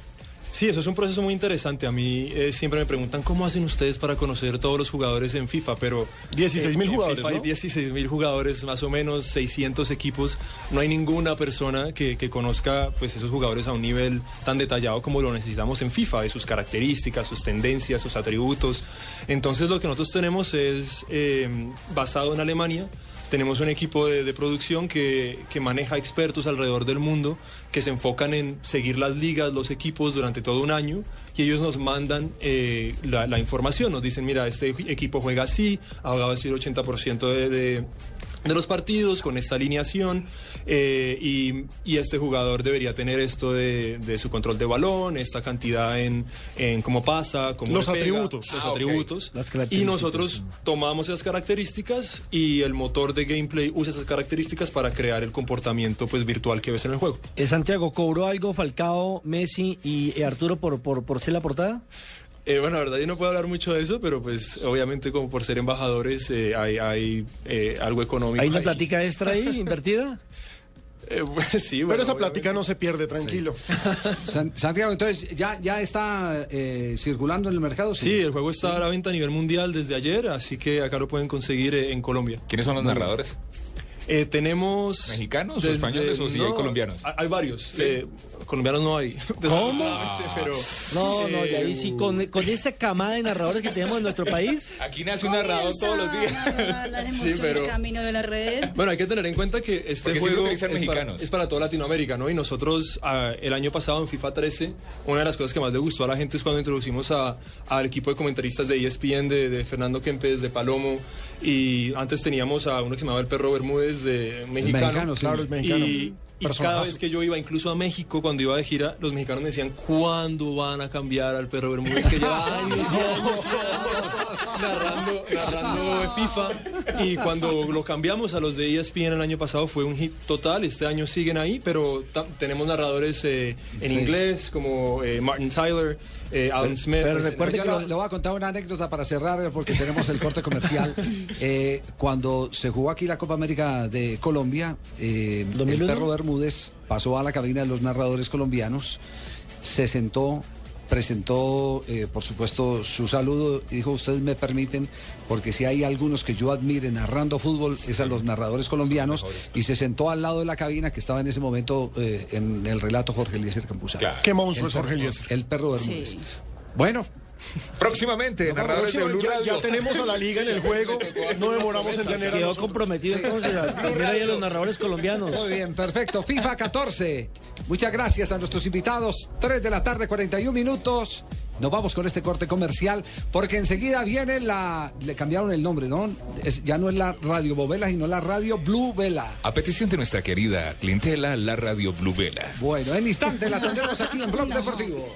Sí, eso es un proceso muy interesante. A mí eh, siempre me preguntan cómo hacen ustedes para conocer todos los jugadores en FIFA, pero... 16.000 en jugadores, FIFA hay ¿no? 16 mil jugadores, más o menos 600 equipos. No hay ninguna persona que, que conozca pues, esos jugadores a un nivel tan detallado como lo necesitamos en FIFA, de sus características, sus tendencias, sus atributos. Entonces lo que nosotros tenemos es eh, basado en Alemania. Tenemos un equipo de, producción que, que maneja expertos alrededor del mundo que se enfocan en seguir las ligas, los equipos durante todo un año y ellos nos mandan eh, la, información. Nos dicen, mira, este equipo juega así, ha jugado el 80% de, de, de los partidos con esta alineación eh, y, y este jugador debería tener esto de, de su control de balón, esta cantidad en, en cómo pasa, cómo Los pega, atributos. los Ah, atributos. Las Y nosotros tomamos esas características y el motor de gameplay usa esas características para crear el comportamiento pues virtual que ves en el juego. Eh, Santiago, ¿cobró algo Falcao, Messi y eh, Arturo por, por, por ser la portada? Eh, bueno, la verdad yo no puedo hablar mucho de eso, pero pues obviamente como por ser embajadores eh, hay, hay eh, algo económico. ¿Hay una ahí. platica extra ahí invertida? Eh, pues, sí, Pero bueno, esa obviamente. plática no se pierde, tranquilo. San- Santiago, entonces, ¿ya, ya está eh, circulando en el mercado? Sí, el juego está a la venta a nivel mundial desde ayer, así que acá lo pueden conseguir eh, en Colombia. ¿Quiénes son los Muy bien. Eh, tenemos... ¿Mexicanos o españoles o sí hay colombianos? Hay, varios. eh, colombianos no hay. ¿Cómo? Pero, No, no, y eh, ahí sí, con, con esa camada de narradores que tenemos en nuestro país. Aquí nace un narrador todos los días. Las Sí, emociones pero- camino de la red. Bueno, hay que tener en cuenta que este juego es para, es para toda Latinoamérica, ¿no? Y nosotros ah, el año pasado en FIFA 13, una de las cosas que más le gustó a la gente es cuando introducimos a- al equipo de comentaristas de ESPN, de, de Fernando Kempes, de Palomo, y antes teníamos a uno que se llamaba el Perro Bermúdez, de mexicano. mexicano, sí. Claro, el mexicano. Y, y cada vez que yo iba, incluso a México, cuando iba de gira, los mexicanos me decían, ¿cuándo van a cambiar al Perro Bermúdez? Que lleva años y años narrando, narrando FIFA. Y cuando lo cambiamos a los de ESPN el año pasado fue un hit total. Este año siguen ahí, pero tenemos narradores eh, en Sí. inglés como eh, Martin Tyler, eh, Alan Smith. Pero Pues, recuerde que lo- le voy a contar una anécdota para cerrar porque tenemos el corte comercial. Eh, cuando se jugó aquí la Copa América de Colombia, eh, el 2001. perro Bermúdez pasó a la cabina de los narradores colombianos, se sentó, presentó, eh, por supuesto, su saludo y dijo, ustedes me permiten, porque si hay algunos que yo admire narrando fútbol, es a los narradores colombianos, y se sentó al lado de la cabina que estaba en ese momento eh, en el relato Jorge Eliezer Campuzano. Claro. Qué monstruo El es Jorge Eliezer. El perro Bermúdez. Sí. Bueno, Próximamente, narradores de Blue ya, Radio. ya tenemos a la liga en el juego. No demoramos en tener a Quedó comprometido entonces a los narradores colombianos. Muy bien, perfecto. FIFA 14. Muchas gracias a nuestros invitados. 3 de la tarde, 41 minutos. Nos vamos con este corte comercial porque enseguida viene la... Le cambiaron el nombre, ¿no? Es- ya no es la Radio Bovela, sino la Radio Blue Vela. A petición de nuestra querida clientela, la radio Blue Vela. Bueno, en instante la tendremos aquí en Blog Deportivo.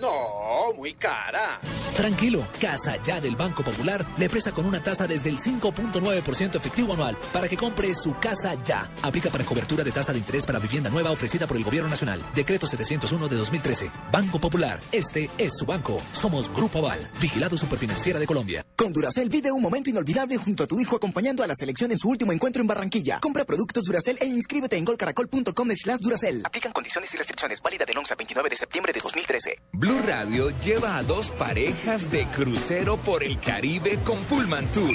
No, muy cara. Tranquilo, Casa Ya del Banco Popular le presta con una tasa desde el 5.9% efectivo anual para que compre su casa ya. Aplica para cobertura de tasa de interés para vivienda nueva ofrecida por el Gobierno Nacional. Decreto 701 de 2013. Banco Popular, este es su banco. Somos Grupo Aval, vigilado superfinanciera de Colombia. Con Duracel vive un momento inolvidable junto a tu hijo acompañando a la selección en su último encuentro en Barranquilla. Compra productos Duracel e inscríbete en golcaracol.com slash Duracel. Aplican condiciones y restricciones. Válida del 11 al 29 de septiembre de 2013. Blue Radio lleva a dos parejas de crucero por el Caribe con Pullman Tour.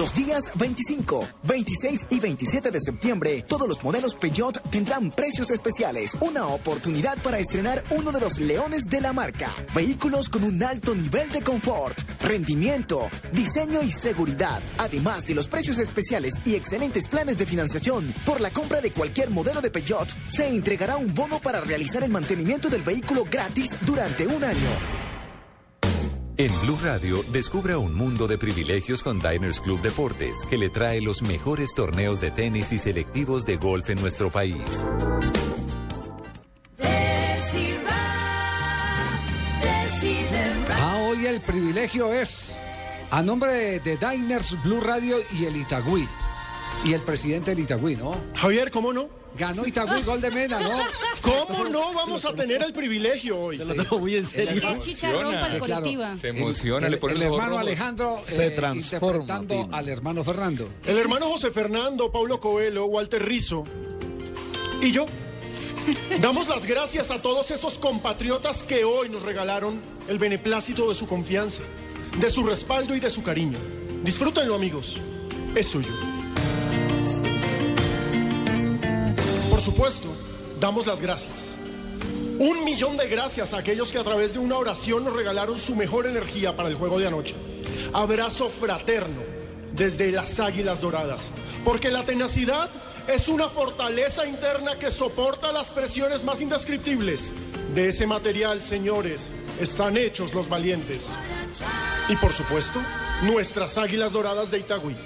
Los días 25, 26 y 27 de septiembre, todos los modelos Peugeot tendrán precios especiales. Una oportunidad para estrenar uno de los leones de la marca. Vehículos con un alto nivel de confort, rendimiento, diseño y seguridad. Además de los precios especiales y excelentes planes de financiación, por la compra de cualquier modelo de Peugeot, se entregará un bono para realizar el mantenimiento del vehículo gratis durante un año. En Blue Radio, descubra un mundo de privilegios con Diners Club Deportes, que le trae los mejores torneos de tenis y selectivos de golf en nuestro país. Ah, hoy el privilegio es a nombre de, de Diners Blue Radio y el Itagüí. Y el presidente del Itagüí, ¿no? Javier, ¿cómo no? Ganó Itagüí, gol de Mena, ¿no? ¿Cómo no vamos a tener el privilegio hoy? Se lo tomo muy en serio. Qué chicharrón para el colectiva. Se emociona, el, le pone el ojos hermano rojos. Alejandro Se eh, transforma, interpretando Pino. al hermano Fernando. El hermano José Fernando, Paulo Coelho, Walter Rizzo y yo damos las gracias a todos esos compatriotas que hoy nos regalaron el beneplácito de su confianza, de su respaldo y de su cariño. Disfrútenlo, amigos. Es suyo. Por supuesto, damos las gracias. Un millón de gracias a aquellos que a través de una oración nos regalaron su mejor energía para el juego de anoche. Abrazo fraterno desde las Águilas Doradas, porque la tenacidad es una fortaleza interna que soporta las presiones más indescriptibles. De ese material, señores, están hechos los valientes. Y por supuesto, nuestras Águilas Doradas de Itagüí.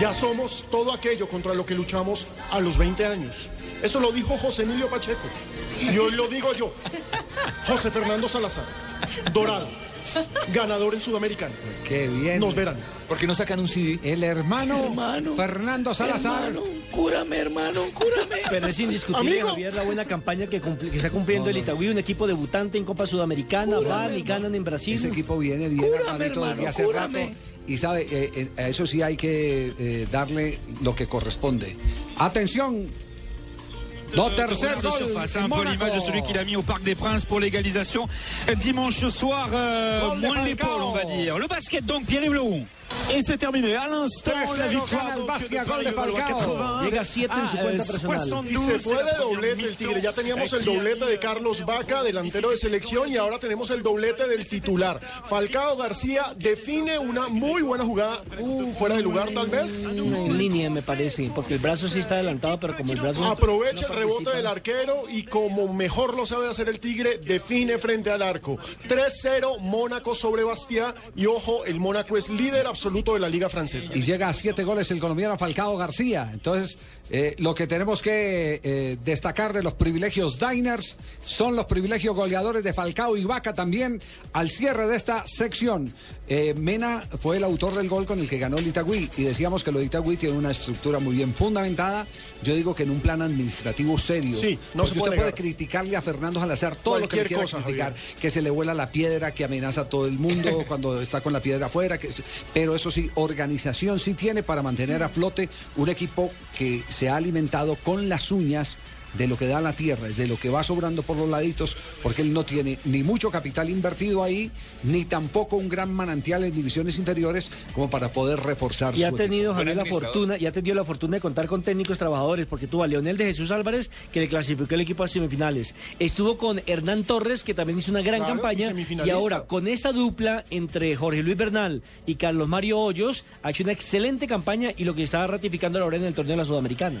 Ya somos todo aquello contra lo que luchamos a los 20 años. Eso lo dijo José Emilio Pacheco. Y hoy lo digo yo. José Fernando Salazar. Dorado. Ganador en Sudamericano. Qué bien. Nos verán. ¿Por qué no sacan un CD? El hermano, Hermano. Fernando Salazar. Hermano, cúrame, hermano, cúrame. Pero es indiscutible, Amigo. Javier, la buena campaña que, está cumpliendo el Itagüí, un equipo debutante en Copa Sudamericana, van y ganan en Brasil. Ese equipo viene bien Cúrame, desde hermano, hace cúrame. rato. Y sabe, eh, eh, a eso sí hay que eh, darle lo que corresponde. Atención. Do tercer de surface, un peu l'image de celui qu'il a mis au Parc des Princes pour l'égalisation dimanche soir. euh, moins l'épaule, on va dire. Le basket donc, Pierre-Yves. Et c'est terminé à l'instant 3-0 la Bastia, de gol de Falcao. 80 Llega a 7 en su cuenta personal. 72. Y se fue de doblete el Tigre. Ya teníamos el doblete de Carlos Vaca, delantero de selección, y ahora tenemos el doblete del titular. Falcao García define una muy buena jugada, uh, fuera de lugar tal vez. En línea, me parece, porque el brazo sí está adelantado, pero como el brazo. Aprovecha no el rebote del arquero y como mejor lo sabe hacer el Tigre, define frente al arco. 3-0 Mónaco sobre Bastia y ojo, el Mónaco es líder absoluto de la liga francesa. Y llega a siete goles el colombiano Falcao García. Entonces, eh, lo que tenemos que eh, destacar de los privilegios Diners son los privilegios goleadores de Falcao y Vaca también al cierre de esta sección. Eh, Mena fue el autor del gol con el que ganó el Itagüí y decíamos que lo de Itagüí tiene una estructura muy bien fundamentada. Yo digo que en un plan administrativo serio. Sí, no Porque se puede usted puede criticarle a Fernando Salazar todo lo que le quiera cosa, criticar, Javier. que se le vuela la piedra, que amenaza a todo el mundo cuando está con la piedra afuera, que, pero eso sí, organización sí tiene para mantener a flote un equipo que se ha alimentado con las uñas de lo que da la tierra, de lo que va sobrando por los laditos, porque él no tiene ni mucho capital invertido ahí, ni tampoco un gran manantial en divisiones inferiores como para poder reforzar Y ha su tenido equipo. Javier la fortuna, y ha tenido la fortuna de contar con técnicos trabajadores, porque tuvo a Leonel de Jesús Álvarez, que le clasificó el equipo a semifinales. Estuvo con Hernán Torres, que también hizo una gran Claro, campaña. Y ahora, con esa dupla entre Jorge Luis Bernal y Carlos Mario Hoyos, ha hecho una excelente campaña y lo que está ratificando ahora en el torneo de la Sudamericana.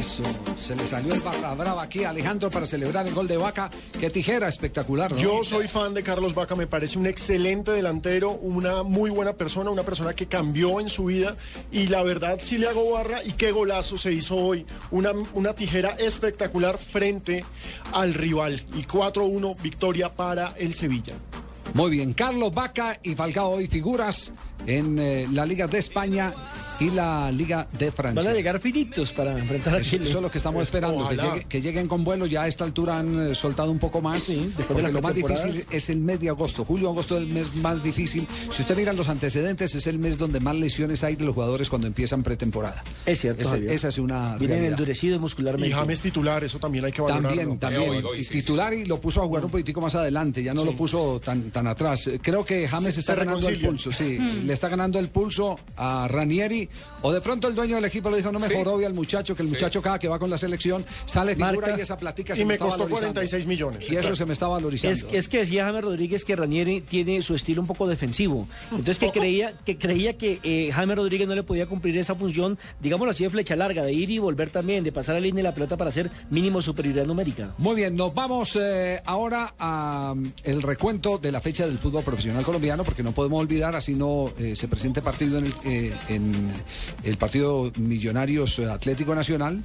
Eso, se le salió el barra brava aquí a Alejandro para celebrar el gol de Vaca. Qué tijera espectacular, ¿no? Yo soy fan de Carlos Vaca, me parece un excelente delantero, una muy buena persona, una persona que cambió en su vida y la verdad sí le hago barra y qué golazo se hizo hoy. Una, una tijera espectacular frente al rival y 4-1 victoria para el Sevilla. Muy bien, Carlos Vaca y Falcao hoy figuras en eh, la Liga de España y la Liga de Francia. Van a llegar finitos para enfrentar a Chile. eso es lo que estamos esperando, que, Ojalá. llegue- que lleguen con vuelo. Ya a esta altura han eh, soltado un poco más. de porque lo más difícil es el mes de agosto. Julio, agosto es el mes más difícil. Si usted mira los antecedentes, es el mes donde más lesiones hay de los jugadores cuando empiezan pretemporada. Es cierto, Javier. esa es una Vienen endurecidos muscularmente. Y James titular, eso también hay que valorarlo. También, también. y titular y lo puso a jugar un poquitico más adelante, ya no lo puso tan, tan atrás. Creo que James Se- está ganando el pulso, sí. Mm. Le está ganando el pulso a Ranieri. O de pronto el dueño del equipo le dijo, no me Sí. jorobie al muchacho, que el Sí. muchacho cada que va con la selección sale figura Marca. y esa platica se Y me está costó valorizando. 46 millones, Y eso se me está valorizando. Es, es que decía James Rodríguez que Ranieri tiene su estilo un poco defensivo. Entonces que creía que creía que eh, James Rodríguez no le podía cumplir esa función, digámoslo así, de flecha larga, de ir y volver también, de pasar a la línea de la pelota para hacer mínimo superioridad numérica. Muy bien, nos vamos eh, ahora a mm, el recuento de la fecha del fútbol profesional colombiano, porque no podemos olvidar, así no eh, se presente partido en, el- eh, en el partido Millonarios eh, Atlético Nacional.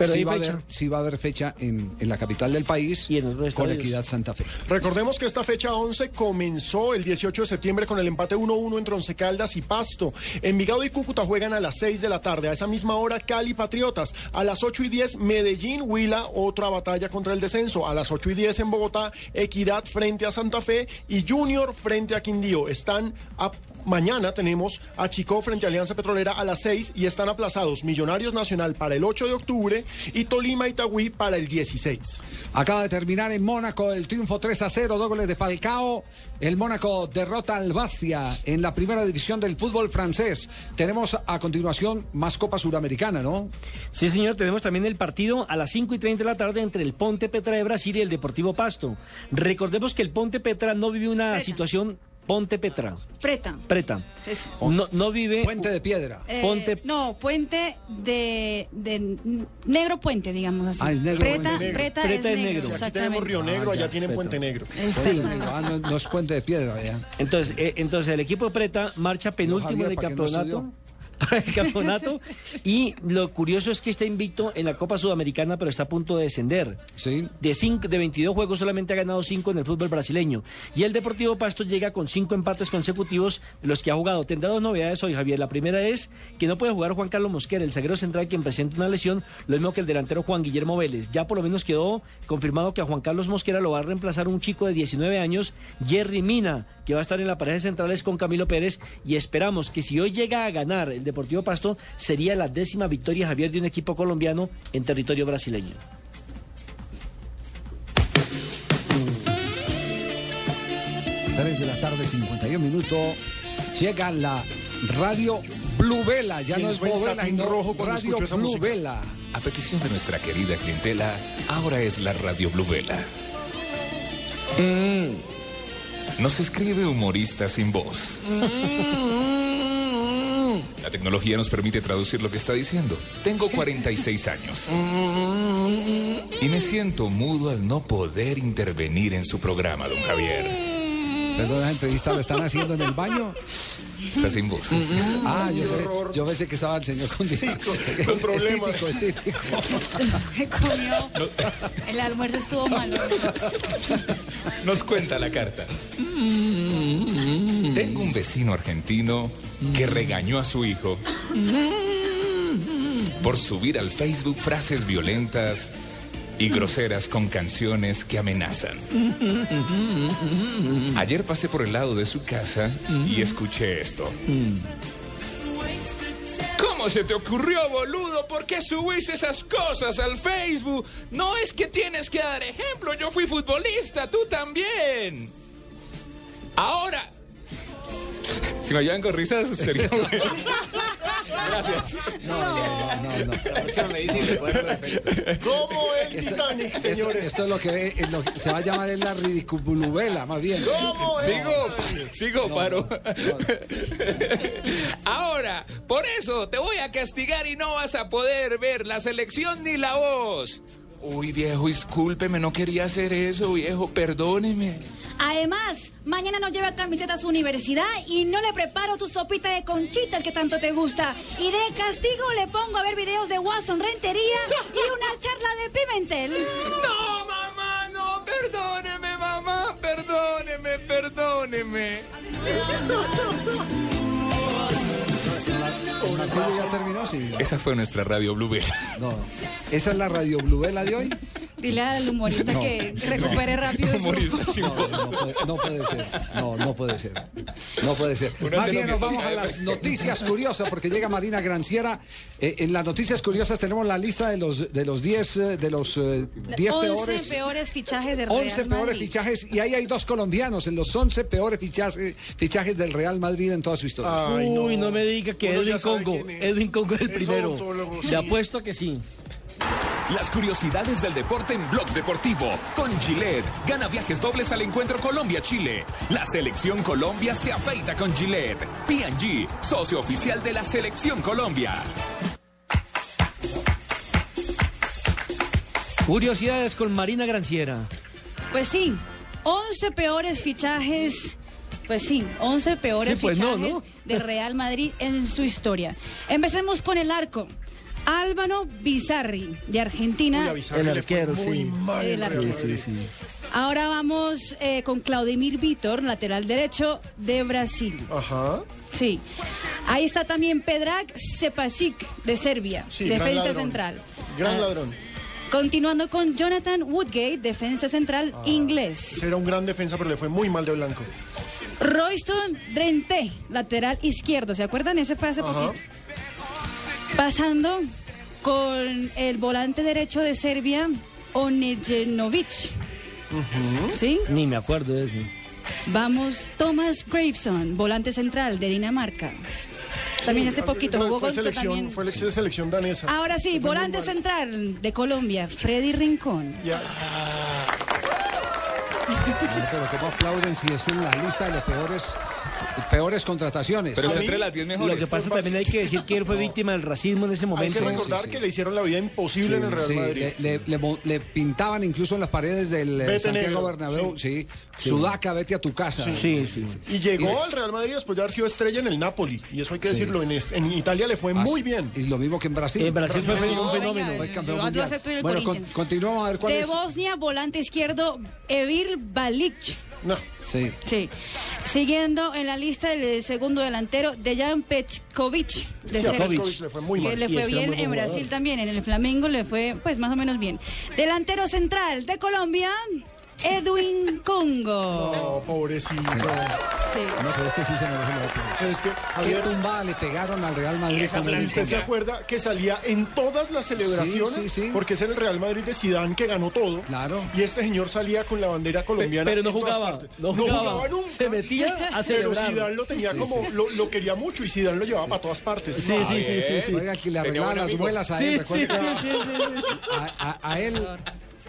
Pero sí, va a haber, sí va a haber fecha en, en la capital del país con estadios. Equidad Santa Fe. Recordemos que esta fecha 11 comenzó el 18 de septiembre con el empate 1-1 entre Once Caldas y Pasto. Envigado y Cúcuta juegan a las 6 de la tarde. A esa misma hora Cali Patriotas. A las 8 y 10 Medellín Huila, otra batalla contra el descenso. A las 8 y 10 en Bogotá Equidad frente a Santa Fe y Junior frente a Quindío. Están a Mañana tenemos a Chico frente a Alianza Petrolera a las 6 y están aplazados Millonarios Nacional para el 8 de octubre y Tolima Itagüí para el 16. Acaba de terminar en Mónaco el triunfo 3 a 0, dos goles de Falcao. El Mónaco derrota al Bastia en la primera división del fútbol francés. Tenemos a continuación más Copa Suramericana, ¿no? Sí, señor, tenemos también el partido a las 5 y 30 de la tarde entre el Ponte Petra de Brasil y el Deportivo Pasto. Recordemos que el Ponte Petra no vive una situación... Ponte Petra, Preta. Preta. Eso. No, no vive... Puente de Piedra. Eh, Ponte- No, puente de, de negro puente, digamos así. Ah, es negro Preta, puente. Preta, Preta es es negro. negro. Aquí tenemos exactamente. Río Negro, Ah, allá ya, tienen. Puente Negro. Puente negro. Ah, no, no es Puente de Piedra. Entonces, eh, entonces el equipo de Preta marcha penúltimo Javier, del ¿para qué no campeonato. Para el campeonato y lo curioso es que está invicto en la Copa Sudamericana pero está a punto de descender. Sí. De, cinco, de 22 juegos solamente ha ganado 5 en el fútbol brasileño y el Deportivo Pasto llega con 5 empates consecutivos de los que ha jugado. Tendrá dos novedades hoy Javier. La primera es que no puede jugar Juan Carlos Mosquera, el zaguero central quien presenta una lesión, lo mismo que el delantero Juan Guillermo Vélez. Ya por lo menos quedó confirmado que a Juan Carlos Mosquera lo va a reemplazar un chico de 19 años, Jerry Mina, que va a estar en la pareja de centrales con Camilo Pérez y esperamos que si hoy llega a ganar el Deportivo Pasto sería la décima victoria Javier de un equipo colombiano en territorio brasileño. Tres de la tarde, 51 minutos. Llega la Radio Blue Vela. Ya no es Bovela, Satín sino Rojo Radio Blue música. Vela. A petición de nuestra querida clientela, ahora es la Radio Blue Vela. Mm. Nos escribe humorista sin voz. La tecnología nos permite traducir lo que está diciendo. Tengo 46 años y me siento mudo al no poder intervenir en su programa, don Javier. Perdón, la entrevista la están haciendo en el baño. Está sin voz. Ah, yo, sé- yo pensé que estaba el señor con, con problemas. Es típico, es típico. Me comió. El almuerzo estuvo malo. Nos cuenta la carta. Tengo un vecino argentino que regañó a su hijo por subir al Facebook frases violentas y groseras con canciones que amenazan. Ayer pasé por el lado de su casa y escuché esto. ¿Cómo se te ocurrió, boludo? ¿Por qué subís esas cosas al Facebook? No es que tienes que dar ejemplo. Yo fui futbolista, tú también. Ahora. Si me ayudan con risas, sería bueno. Gracias. No, no, no, no. ¿Cómo es Esto, Titanic, esto- señores? esto es lo que, es lo que se va a llamar es la ridiculubela, más bien. ¿Cómo es? Sigo, sigo, paro. Ahora, por eso te voy a castigar y no vas a poder ver la selección ni la voz. Uy, viejo, discúlpeme, no quería hacer eso, viejo, perdóneme. Además, mañana no lleva camiseta a su universidad y no le preparo tu sopita de conchitas que tanto te gusta. Y de castigo le pongo a ver videos de Watson Rentería y una charla de Pimentel. No, mamá, no, perdóneme, mamá, perdóneme, perdóneme. Ya terminó, sí. Esa fue nuestra radio Blue Bell. No. ¿Esa es la Radio Bluvela de hoy? Dile al humorista No. que recupere rápido su... No, no puede, no puede ser. No, no puede ser. No puede ser. Más bien nos vamos a las noticias curiosas porque llega Marina Granciera. Eh, en las noticias curiosas tenemos la lista de los de los 10 eh, de los eh, 10 11 peores peores fichajes de Real 11 peores Madrid. fichajes y ahí hay dos colombianos en los 11 peores fichajes, fichajes del Real Madrid en toda su historia. Uy, no. me diga que Edwin Congo. Edwin Congo es el Es primero. Le sí. apuesto que sí. Las curiosidades del deporte en Blog Deportivo. Con Gillette. Gana viajes dobles al encuentro Colombia-Chile. La selección Colombia se afeita con Gillette. P&G, socio oficial de la selección Colombia. Curiosidades con Marina Granciera. Pues sí, 11 peores fichajes Pues sí, 11 peores Sí, pues no, fichajes ¿no? del Real Madrid en su historia. Empecemos con el arco. Álvaro Bizarri, de Argentina. Uy, El arquero, muy sí. mal El en Real arquero. Madrid. Sí, sí. Ahora vamos eh, con Claudimir Vitor, lateral derecho de Brasil. Ajá. Sí. Ahí está también Pedrag Sepasic, de Serbia, defensa central. Gran Ah, ladrón. Continuando con Jonathan Woodgate, defensa central Ah. inglés. Era un gran defensa, pero le fue muy mal de blanco. Royston Drenthe, lateral izquierdo. ¿Se acuerdan? Ese fue hace Ajá. poquito. Pasando con el volante derecho de Serbia, Onejenovic. ¿Sí? Ni me acuerdo de eso. Vamos, Thomas Graveson, volante central de Dinamarca. También hace poquito Fue- jugó fue con selección, también. fue ex- selección danesa. Ahora sí, volante central de Colombia, Freddy Rincón. Ya. Pero ¿cómo aplauden si es en la lista de los peores, peores contrataciones? Pero está entre las 10 mejores. Lo que pasa también hay que decir que él fue víctima del racismo en ese Hay momento. que recordar que le hicieron la vida imposible en el Real Sí, Madrid. le, le- le pintaban incluso en las paredes del eh, Vete Santiago negro. Bernabéu, sí. Sudaca, vete a tu casa. Sí, sí. Y llegó al Real Madrid después de haber sido estrella en el Napoli. Y eso hay que Sí. decirlo. En, es- en Italia le fue muy bien. Y lo mismo que en Brasil. En Brasil fue Brasil. un fenómeno. Fue campeón Bueno, con- continuamos a ver cuál De es. Bosnia, volante izquierdo, Evir Balic. No. Sí. Sí. Siguiendo en la lista del segundo delantero, Dejan Pechkovic de Sí, a Serbia. Petkovic le fue muy que mal. le Y fue bien en Brasil jugador. también, en el Flamengo le fue pues más o menos bien. Delantero central de Colombia, Edwin Congo. No, pobrecito. Sí. No, pero este sí se merece la otra. Pero es que, Qué Javier, tumbada le pegaron al Real Madrid. con el- ¿usted se acuerda que salía en todas las celebraciones? Sí, sí, sí. Porque es el Real Madrid de Zidane que ganó todo. Claro. Y este señor salía con la bandera colombiana. Pero no jugaba, no jugaba. nunca. Se metía a Pero celebrar. Zidane lo tenía como, Lo, lo quería mucho y Zidane lo llevaba para todas partes. Sí, sí, sí, sí, sí. Oiga, que le arreglaban las muelas a él. sí, sí, sí, sí, sí. A, a- a él.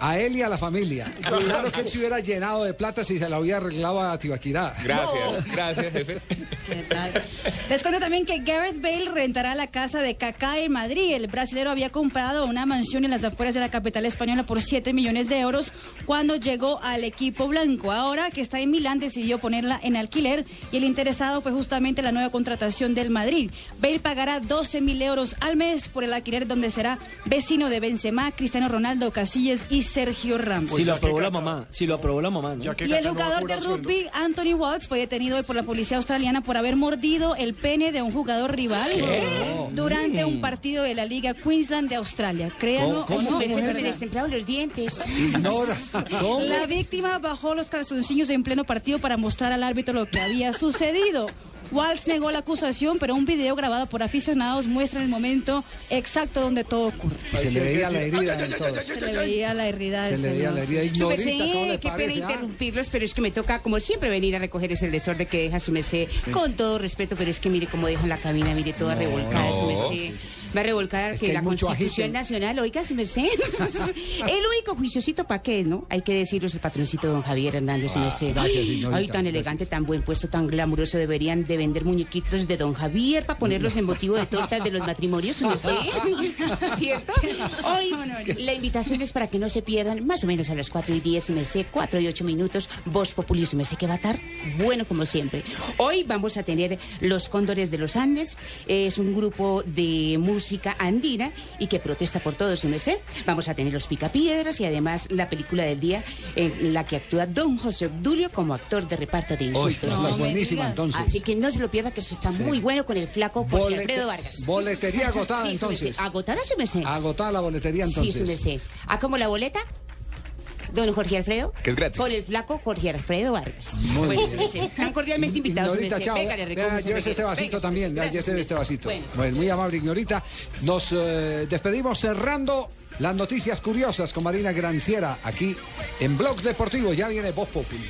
A él y a la familia. Claro que él se hubiera llenado de plata si se la hubiera arreglado a Tibaquirá. Gracias, gracias, jefe. ¿Qué tal? Les cuento también que Gareth Bale rentará la casa de Kaká en Madrid. El brasilero había comprado una mansión en las afueras de la capital española por 7 millones de euros cuando llegó al equipo blanco. Ahora que está en Milán decidió ponerla en alquiler y el interesado fue justamente la nueva contratación del Madrid. Bale pagará 12 mil euros al mes por el alquiler donde será vecino de Benzema, Cristiano Ronaldo, Casillas y Sergio Ramos. Si lo que aprobó la mamá, si lo aprobó la mamá, ¿no? Y el jugador de rugby, Anthony Watts, fue detenido hoy por la policía australiana por haber mordido el pene de un jugador rival durante un partido de la Liga Queensland de Australia. Créanlo ¿Cómo? o no, ¿Cómo? temblaban los dientes. La víctima bajó los calzoncillos en pleno partido para mostrar al árbitro lo que había sucedido. Waltz negó la acusación, pero un video grabado por aficionados muestra el momento exacto donde todo ocurre. Y se sí le veía la herida. ay, ay, ay, Se le veía la herida Se le veía la herida. Su merced, Ignorita, ¿cómo le qué pena? Ah, interrumpirlos, pero es que me toca, como siempre, venir a recoger ese desorden que deja su merced. Con todo respeto, pero es que mire cómo dejan la cabina, mire toda revolcada no, su merced. Va a revolcar Es que, que la Constitución agite. Nacional, oiga su merced. el único juiciosito para qué, ¿no? Hay que decirlo, es el patroncito don Javier Hernández, su merced. Ah, gracias, señorita, Ay, tan elegante, gracias. tan buen puesto, tan glamuroso. Deberían de vender muñequitos de don Javier para ponerlos en motivo de tortas de los matrimonios, merced. ¿Cierto? Hoy la invitación es para que no se pierdan, más o menos a las 4 y 10, su merced, 4 y 8 minutos, Voz Populi, su merced, que va a estar bueno como siempre. Hoy vamos a tener Los Cóndores de los Andes, es un grupo de música andina y que protesta por todo, su merced. Vamos a tener Los Picapiedras y además la película del día en la que actúa Don José Obdulio como actor de reparto de Uy, insultos. está No me buenísima entonces. Así que no se lo pierda, que eso está Sí. muy bueno con el flaco Jorge Bolete- Alfredo Vargas. boletería agotada, Sí, entonces. ¿Agotada, su merced? Agotada la boletería Sí, entonces. su merced. ¿A cómo la boleta? Don Jorge Alfredo. Que es gratis. Con el flaco Jorge Alfredo Vargas. Muy bueno, bien. Están cordialmente invitados, Ignorita, chao. Venga, le recojo, Vea, llévese este vasito Venga, también. Llévese este vasito. Bueno. Pues muy amable, Ignorita. Nos eh, despedimos cerrando las noticias curiosas con Marina Granciera aquí en Blog Deportivo. Ya viene Voz Populi.